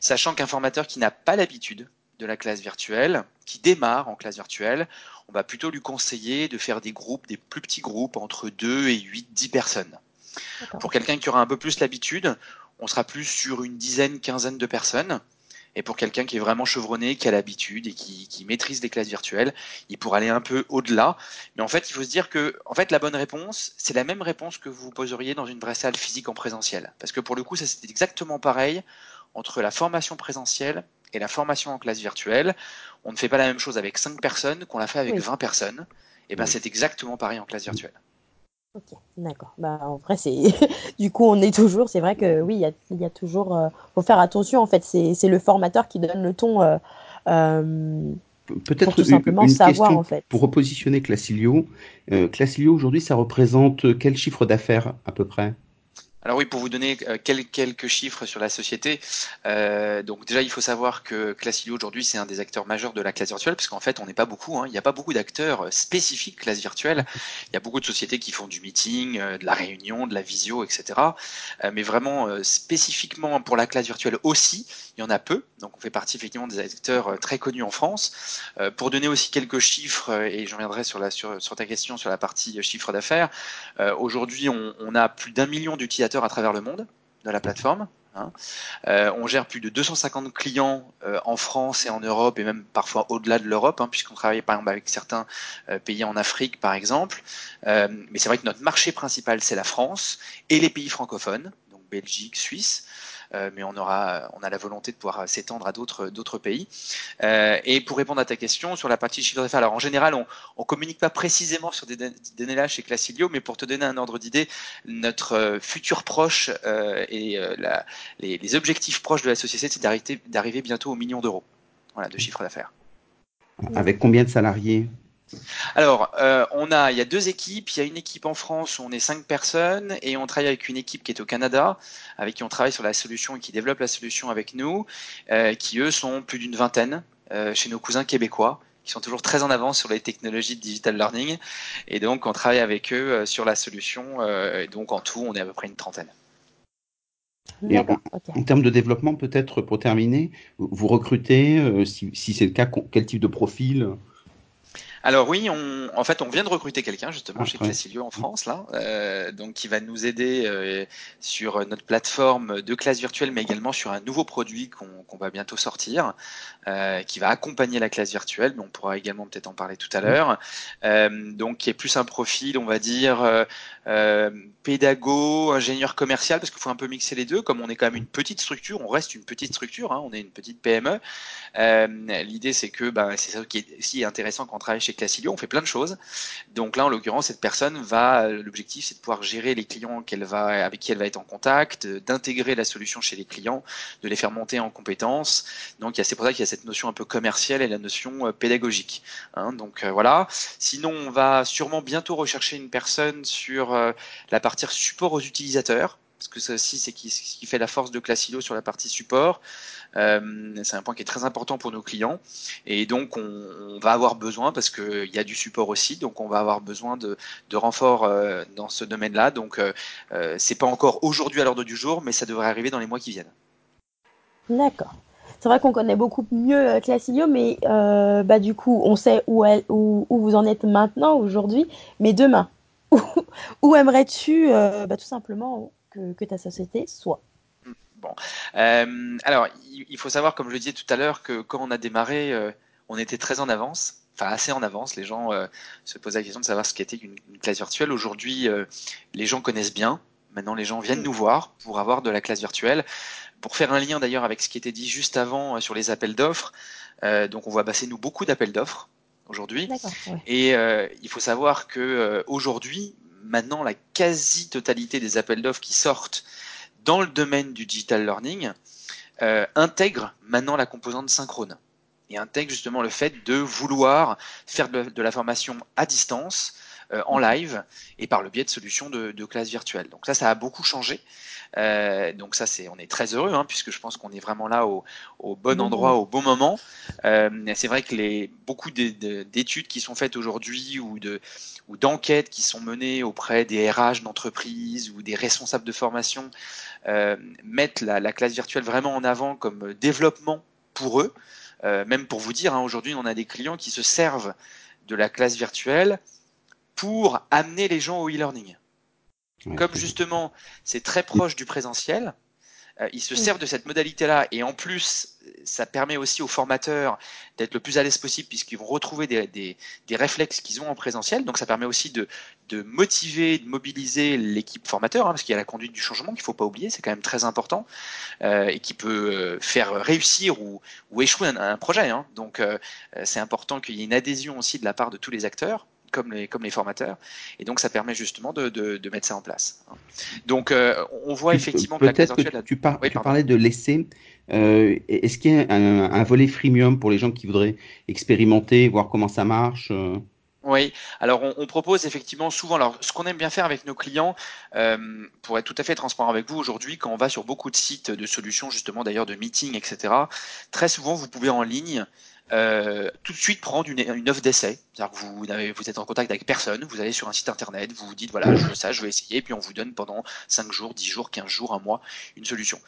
Sachant qu'un formateur qui n'a pas l'habitude de la classe virtuelle, qui démarre en classe virtuelle, on va plutôt lui conseiller de faire des groupes, des plus petits groupes, entre 2 et 8, 10 personnes. Pour quelqu'un qui aura un peu plus l'habitude, on sera plus sur une dizaine, quinzaine de personnes. Et pour quelqu'un qui est vraiment chevronné, qui a l'habitude et qui, maîtrise les classes virtuelles, il pourra aller un peu au-delà. Mais en fait, il faut se dire que, en fait, la bonne réponse, c'est la même réponse que vous poseriez dans une vraie salle physique en présentiel. Parce que pour le coup, ça c'est exactement pareil entre la formation présentielle et la formation en classe virtuelle. On ne fait pas la même chose avec 5 personnes qu'on l'a fait avec 20 personnes. Et ben c'est exactement pareil en classe virtuelle. Ok, d'accord. Bah, en vrai, c'est du coup, on est toujours. C'est vrai que oui, il y a, toujours. Euh, faut faire attention. En fait, c'est le formateur qui donne le ton. Euh, euh, Peut-être tout simplement une, savoir question en fait. Pour repositionner Classilio, Classilio aujourd'hui, ça représente quel chiffre d'affaires à peu près? Alors oui, pour vous donner euh, quelques chiffres sur la société, euh, donc déjà il faut savoir que Classilio aujourd'hui c'est un des acteurs majeurs de la classe virtuelle, parce qu'en fait on n'est pas beaucoup, hein. il n'y a pas beaucoup d'acteurs euh, spécifiques classe virtuelle. Il y a beaucoup de sociétés qui font du meeting, de la réunion, de la visio, etc. mais vraiment spécifiquement pour la classe virtuelle aussi, il y en a peu. Donc on fait partie effectivement des acteurs très connus en France. pour donner aussi quelques chiffres, et je reviendrai sur, la, sur, ta question sur la partie chiffre d'affaires, aujourd'hui on, on a plus d'un million d'utilisateurs à travers le monde de la plateforme. Hein. Euh, on gère plus de 250 clients euh, en France et en Europe et même parfois au-delà de l'Europe, hein, puisqu'on travaille par exemple avec certains euh, pays en Afrique par exemple. mais c'est vrai que notre marché principal c'est la France et les pays francophones, donc Belgique, Suisse. Euh, mais on aura, on a la volonté de pouvoir s'étendre à d'autres, d'autres pays. Euh, et pour répondre à ta question sur la partie chiffre d'affaires, alors en général, on, on communique pas précisément sur des données-là chez Classilio, mais pour te donner un ordre d'idée, notre euh, futur proche et les, objectifs proches de la société, c'est d'arriver, d'arriver bientôt au million d'euros voilà, de chiffre d'affaires. Avec combien de salariés? Alors, euh, on a, il y a deux équipes. Il y a une équipe en France où on est cinq personnes et on travaille avec une équipe qui est au Canada, avec qui on travaille sur la solution et qui développe la solution avec nous, euh, qui eux sont plus d'une vingtaine euh, chez nos cousins québécois qui sont toujours très en avance sur les technologies de digital learning. Et donc, on travaille avec eux sur la solution. et donc, en tout, on est à peu près une trentaine. En, en, termes de développement, peut-être pour terminer, vous recrutez, si, si c'est le cas, quel type de profil? Alors oui, on, en fait, on vient de recruter quelqu'un justement ah, chez Classilio en France, là, euh, donc qui va nous aider euh, sur notre plateforme de classe virtuelle, mais également sur un nouveau produit qu'on va bientôt sortir, euh, qui va accompagner la classe virtuelle. Mais on pourra également peut-être en parler tout à l'heure. donc, qui est plus un profil, on va dire, pédago, ingénieur commercial, parce qu'il faut un peu mixer les deux. Comme on est quand même une petite structure, on reste une petite structure, hein, on est une petite PME. L'idée, c'est que bah, c'est ça qui est si intéressant quand on travaille chez Classilio, on fait plein de choses. Donc là, en l'occurrence, cette personne va, l'objectif, c'est de pouvoir gérer les clients qu'elle va, avec qui elle va être en contact, d'intégrer la solution chez les clients, de les faire monter en compétences. Donc c'est pour ça qu'il y a cette notion un peu commerciale et la notion euh, pédagogique. Hein. donc euh, voilà. Sinon, on va sûrement bientôt rechercher une personne sur euh, la partie support aux utilisateurs parce que ça aussi c'est ce qui fait la force de Classilio sur la partie support. Euh, c'est un point qui est très important pour nos clients. Et donc, on, va avoir besoin, parce qu'il y a du support aussi, donc on va avoir besoin de, de renforts euh, dans ce domaine-là. Donc, euh, c'est pas encore aujourd'hui à l'ordre du jour, mais ça devrait arriver dans les mois qui viennent. D'accord. C'est vrai qu'on connaît beaucoup mieux Classilio, mais bah, du coup, on sait où, vous en êtes maintenant, aujourd'hui, mais demain, où, aimerais-tu bah, tout simplement que ta société soit? Euh, alors, il faut savoir, comme je le disais tout à l'heure, que quand on a démarré, euh, on était très en avance enfin assez en avance. Les gens euh, se posaient la question de savoir ce qu'était une, classe virtuelle. Aujourd'hui, les gens connaissent bien. Maintenant, les gens viennent nous voir pour avoir de la classe virtuelle. Pour faire un lien d'ailleurs avec ce qui était dit juste avant sur les appels d'offres, donc on voit passer nous beaucoup d'appels d'offres aujourd'hui. Et il faut savoir que aujourd'hui, maintenant, la quasi-totalité des appels d'offres qui sortent dans le domaine du digital learning, euh, intègre maintenant la composante synchrone et intègre justement le fait de vouloir faire de, la formation à distance, en live et par le biais de solutions de, de classe virtuelle. Donc ça, ça a beaucoup changé. Euh, donc ça, c'est, on est très heureux hein, puisque je pense qu'on est vraiment là au, au bon endroit, au bon moment. Euh, c'est vrai que les beaucoup d'études qui sont faites aujourd'hui ou de ou d'enquêtes qui sont menées auprès des RH d'entreprises ou des responsables de formation euh, mettent la, classe virtuelle vraiment en avant comme développement pour eux. Euh, même pour vous dire, hein, aujourd'hui, on a des clients qui se servent de la classe virtuelle pour amener les gens au e-learning. Comme justement, c'est très proche du présentiel, euh, ils se servent de cette modalité-là et en plus, ça permet aussi aux formateurs d'être le plus à l'aise possible puisqu'ils vont retrouver des, des, des réflexes qu'ils ont en présentiel. Donc ça permet aussi de, de motiver, de mobiliser l'équipe formateur, hein, parce qu'il y a la conduite du changement qu'il ne faut pas oublier, c'est quand même très important euh, et qui peut euh, faire réussir ou, ou échouer un, un projet. Hein. Donc euh, c'est important qu'il y ait une adhésion aussi de la part de tous les acteurs comme les, comme les formateurs. Et donc, ça permet justement de, de, mettre ça en place. Donc, euh, on voit effectivement que que tu, tu parlais de laisser. Euh, est-ce qu'il y a un, volet freemium pour les gens qui voudraient expérimenter, voir comment ça marche euh? Oui, alors on, propose effectivement souvent, alors ce qu'on aime bien faire avec nos clients, euh, pour être tout à fait transparent avec vous aujourd'hui, quand on va sur beaucoup de sites de solutions, justement d'ailleurs de meetings, etc., très souvent vous pouvez en ligne euh, tout de suite prendre une, une offre d'essai. C'est-à-dire que vous, vous êtes en contact avec personne, vous allez sur un site internet, vous vous dites voilà, je veux ça, je veux essayer, et puis on vous donne pendant 5 jours, 10 jours, 15 jours, un mois, une solution.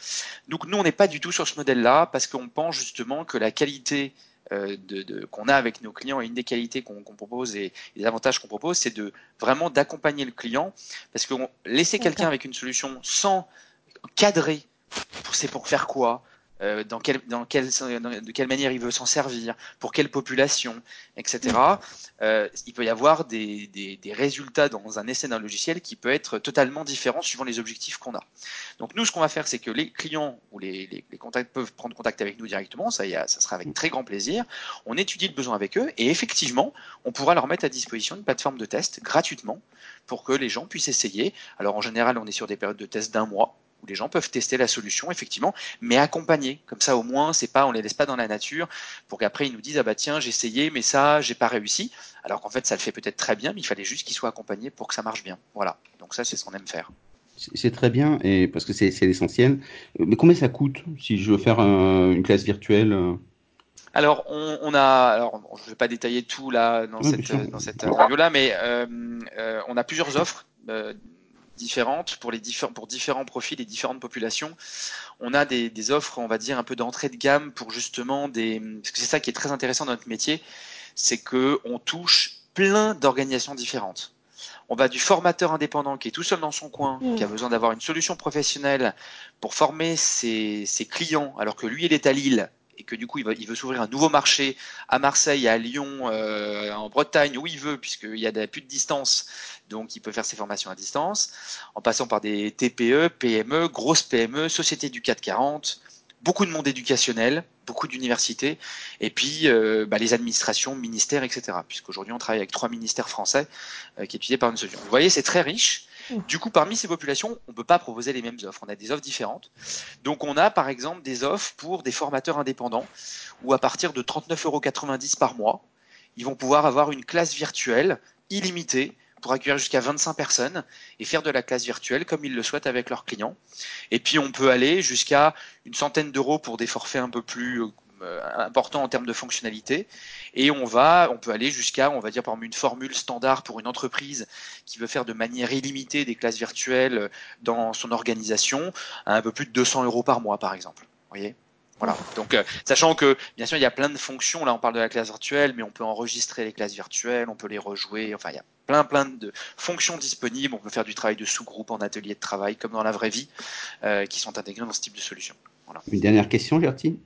Donc nous, on n'est pas du tout sur ce modèle-là, parce qu'on pense justement que la qualité euh, de, qu'on a avec nos clients et une des qualités qu'on propose et, les avantages qu'on propose, c'est de vraiment d'accompagner le client parce que laisser quelqu'un avec une solution sans cadrer, c'est pour faire quoi, euh, dans, de quelle manière il veut s'en servir, pour quelle population, etc. Euh, il peut y avoir des, des, des, résultats dans un essai d'un logiciel qui peut être totalement différent suivant les objectifs qu'on a. Donc nous, ce qu'on va faire, c'est que les clients ou les, les, les, contacts peuvent prendre contact avec nous directement, ça, y a, ça sera avec très grand plaisir. On étudie le besoin avec eux et effectivement, on pourra leur mettre à disposition une plateforme de test gratuitement pour que les gens puissent essayer. Alors en général, on est sur des périodes de test d'un mois où les gens peuvent tester la solution effectivement, mais accompagner. Comme ça au moins, c'est pas on les laisse pas dans la nature pour qu'après ils nous disent ah bah tiens j'ai essayé mais ça j'ai pas réussi. Alors qu'en fait ça le fait peut-être très bien, mais il fallait juste qu'ils soient accompagnés pour que ça marche bien. Voilà. Donc ça c'est ce qu'on aime faire. C'est très bien et parce que c'est l'essentiel. Mais combien ça coûte si je veux faire une classe virtuelle euh? Alors, on, a, alors, je ne vais pas détailler tout là dans cette, dans cette là, mais euh, euh, on a plusieurs offres différentes pour, les pour différents profils et différentes populations. On a des, offres, on va dire, un peu d'entrée de gamme pour justement des. Parce que c'est ça qui est très intéressant dans notre métier, c'est que on touche plein d'organisations différentes. On va du formateur indépendant qui est tout seul dans son coin, qui a besoin d'avoir une solution professionnelle pour former ses, ses clients, alors que lui, il est à Lille et que du coup il, veut s'ouvrir un nouveau marché à Marseille, à Lyon, euh, en Bretagne, où il veut, puisqu'il y a plus de distance, donc il peut faire ses formations à distance, en passant par des TPE, PME, grosses PME, sociétés du 440, beaucoup de monde éducationnel, beaucoup d'universités, et puis euh, bah, les administrations, ministères, etc. Puisqu'aujourd'hui on travaille avec trois ministères français euh, qui est utilisé par une solution. Vous voyez, c'est très riche. Du coup, parmi ces populations, on ne peut pas proposer les mêmes offres. On a des offres différentes. Donc, on a par exemple des offres pour des formateurs indépendants où à partir de 39,90 euros par mois, ils vont pouvoir avoir une classe virtuelle illimitée pour accueillir jusqu'à 25 personnes et faire de la classe virtuelle comme ils le souhaitent avec leurs clients. Et puis on peut aller jusqu'à une centaine d'euros pour des forfaits un peu plus euh, importants en termes de fonctionnalité et on va, on peut aller jusqu'à, on va dire par exemple une formule standard pour une entreprise qui veut faire de manière illimitée des classes virtuelles dans son organisation à un peu plus de 200 euros par mois, par exemple. Vous voyez? Voilà. Donc, euh, sachant que bien sûr, il y a plein de fonctions. Là, on parle de la classe virtuelle, mais on peut enregistrer les classes virtuelles, on peut les rejouer. Enfin, il y a plein, plein de fonctions disponibles. On peut faire du travail de sous-groupe en atelier de travail, comme dans la vraie vie, euh, qui sont intégrées dans ce type de solution. Voilà. Une dernière question, Gertie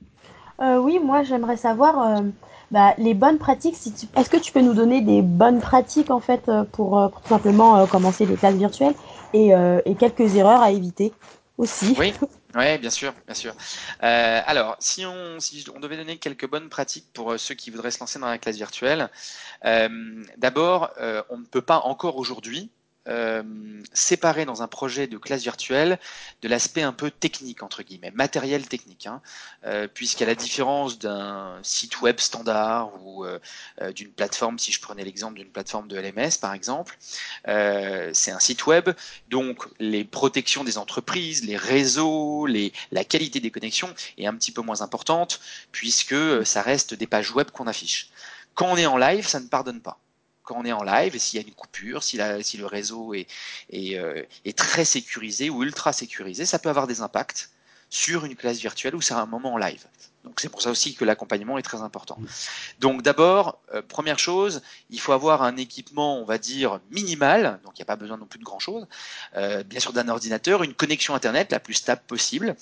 euh, Oui, moi, j'aimerais savoir bah, les bonnes pratiques, si est-ce que tu peux nous donner des bonnes pratiques en fait euh, pour, euh, pour tout simplement euh, commencer les classes virtuelles et, et, quelques erreurs à éviter aussi? Oui, ouais, bien sûr, bien sûr. Euh, alors, si on, si on devait donner quelques bonnes pratiques pour ceux qui voudraient se lancer dans la classe virtuelle, euh, d'abord, on ne peut pas encore aujourd'hui euh, séparer dans un projet de classe virtuelle de l'aspect un peu technique, entre guillemets, matériel technique, hein, euh, puisqu'à la différence d'un site web standard ou euh, euh, d'une plateforme, si je prenais l'exemple d'une plateforme de LMS par exemple, c'est un site web, donc les protections des entreprises, les réseaux, les, la qualité des connexions est un petit peu moins importante, puisque ça reste des pages web qu'on affiche. Quand on est en live, ça ne pardonne pas quand on est en live, s'il y a une coupure, si, le réseau est, euh, est, très sécurisé ou ultra sécurisé, ça peut avoir des impacts sur une classe virtuelle ou c'est un moment en live. Donc c'est pour ça aussi que l'accompagnement est très important. Donc d'abord, euh, première chose, il faut avoir un équipement, on va dire, minimal, donc il n'y a pas besoin non plus de grand-chose, euh, bien sûr d'un ordinateur, une connexion Internet la plus stable possible.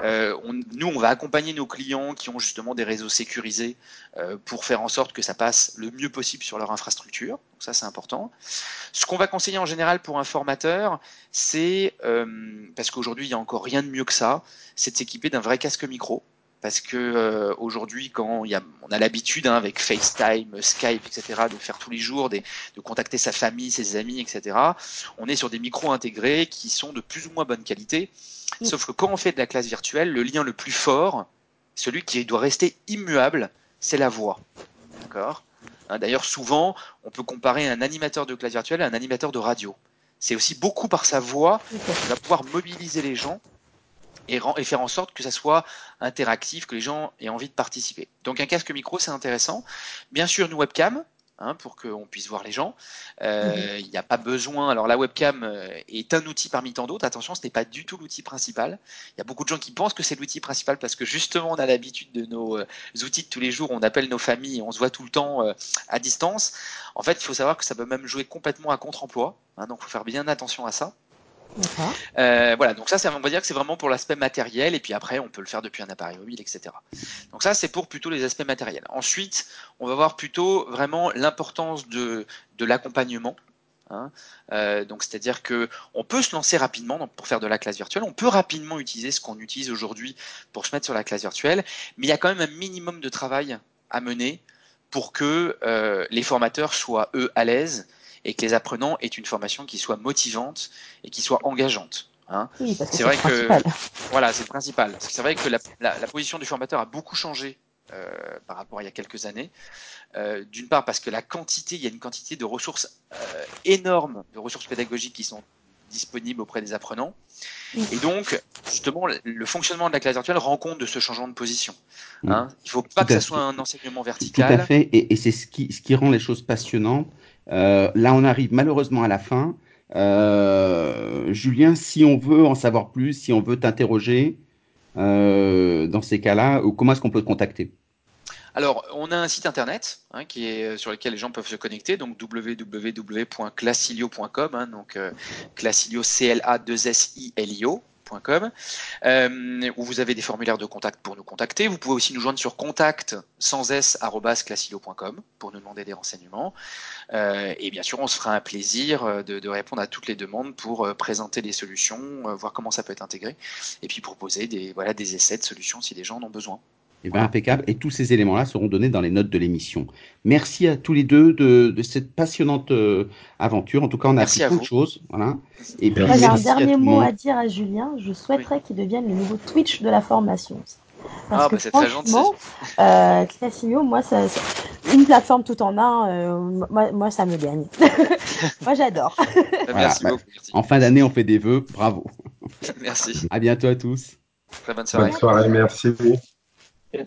Euh, on, nous, on va accompagner nos clients qui ont justement des réseaux sécurisés euh, pour faire en sorte que ça passe le mieux possible sur leur infrastructure. Donc ça, c'est important. Ce qu'on va conseiller en général pour un formateur, c'est, euh, parce qu'aujourd'hui, il n'y a encore rien de mieux que ça, c'est de s'équiper d'un vrai casque micro parce que euh, aujourd'hui, quand y a, on a l'habitude hein, avec FaceTime, Skype, etc., de faire tous les jours, des, de contacter sa famille, ses amis, etc., on est sur des micros intégrés qui sont de plus ou moins bonne qualité. Sauf que quand on fait de la classe virtuelle, le lien le plus fort, celui qui doit rester immuable, c'est la voix. D'accord? Hein, d'ailleurs, souvent, on peut comparer un animateur de classe virtuelle à un animateur de radio. C'est aussi beaucoup par sa voix qu'il va pouvoir mobiliser les gens et, faire en sorte que ça soit interactif, que les gens aient envie de participer. Donc un casque micro, c'est intéressant. Bien sûr, une webcam, Hein, pour qu'on puisse voir les gens. Euh, il n'y a pas besoin. Alors la webcam euh, est un outil parmi tant d'autres. Attention, ce n'est pas du tout l'outil principal. Il y a beaucoup de gens qui pensent que c'est l'outil principal parce que justement on a l'habitude de nos euh, outils de tous les jours. On appelle nos familles, on se voit tout le temps à distance. En fait, il faut savoir que ça peut même jouer complètement à contre-emploi. Hein, donc il faut faire bien attention à ça. Euh, voilà, donc ça, on va dire que c'est vraiment pour l'aspect matériel, et puis après, on peut le faire depuis un appareil mobile, etc. Donc ça, c'est pour plutôt les aspects matériels. Ensuite, on va voir plutôt vraiment l'importance de, de l'accompagnement. Hein. Euh, donc c'est-à-dire que on peut se lancer rapidement donc, pour faire de la classe virtuelle, on peut rapidement utiliser ce qu'on utilise aujourd'hui pour se mettre sur la classe virtuelle, mais il y a quand même un minimum de travail à mener pour que euh, les formateurs soient eux à l'aise et que les apprenants aient une formation qui soit motivante et qui soit engageante. Hein. c'est vrai que voilà, c'est le principal. C'est vrai que la, position du formateur a beaucoup changé euh, par rapport à il y a quelques années. Euh, d'une part parce que la quantité, il y a une quantité de ressources euh, énormes, de ressources pédagogiques qui sont disponibles auprès des apprenants. Et donc, justement, le fonctionnement de la classe virtuelle rend compte de ce changement de position. Hein. Il ne faut pas que ce soit un enseignement vertical. Tout à fait, et, et c'est ce qui, ce qui rend les choses passionnantes euh, là, on arrive malheureusement à la fin. Euh, Julien, si on veut en savoir plus, si on veut t'interroger euh, dans ces cas-là, comment est-ce qu'on peut te contacter? Alors, on a un site internet hein, sur lequel les gens peuvent se connecter, donc www.classilio.com, hein, donc Classilio, C-L-A-2-S-I-L-I-O, .com, euh, où vous avez des formulaires de contact pour nous contacter. Vous pouvez aussi nous joindre sur contact sans s classilo.com pour nous demander des renseignements. Euh, et bien sûr, on se fera un plaisir euh, de, répondre à toutes les demandes pour présenter des solutions, voir comment ça peut être intégré, et puis proposer des, voilà, des essais de solutions si des gens en ont besoin. Eh bien, impeccable. Et tous ces éléments-là seront donnés dans les notes de l'émission. Merci à tous les deux de, cette passionnante euh, aventure. En tout cas, on a appris beaucoup de choses. Voilà. Et puis, j'ai un dernier mot à dire à Julien. Je souhaiterais qu'il devienne le nouveau Twitch de la formation. Parce ah, que bah, franchement, euh, moi, ça, une plateforme tout en un, euh, moi, moi, ça me gagne. moi, j'adore. Merci beaucoup. En fin d'année, on fait des vœux. Bravo. Merci. À bientôt à tous. Très bonne soirée. Bonne soirée, merci.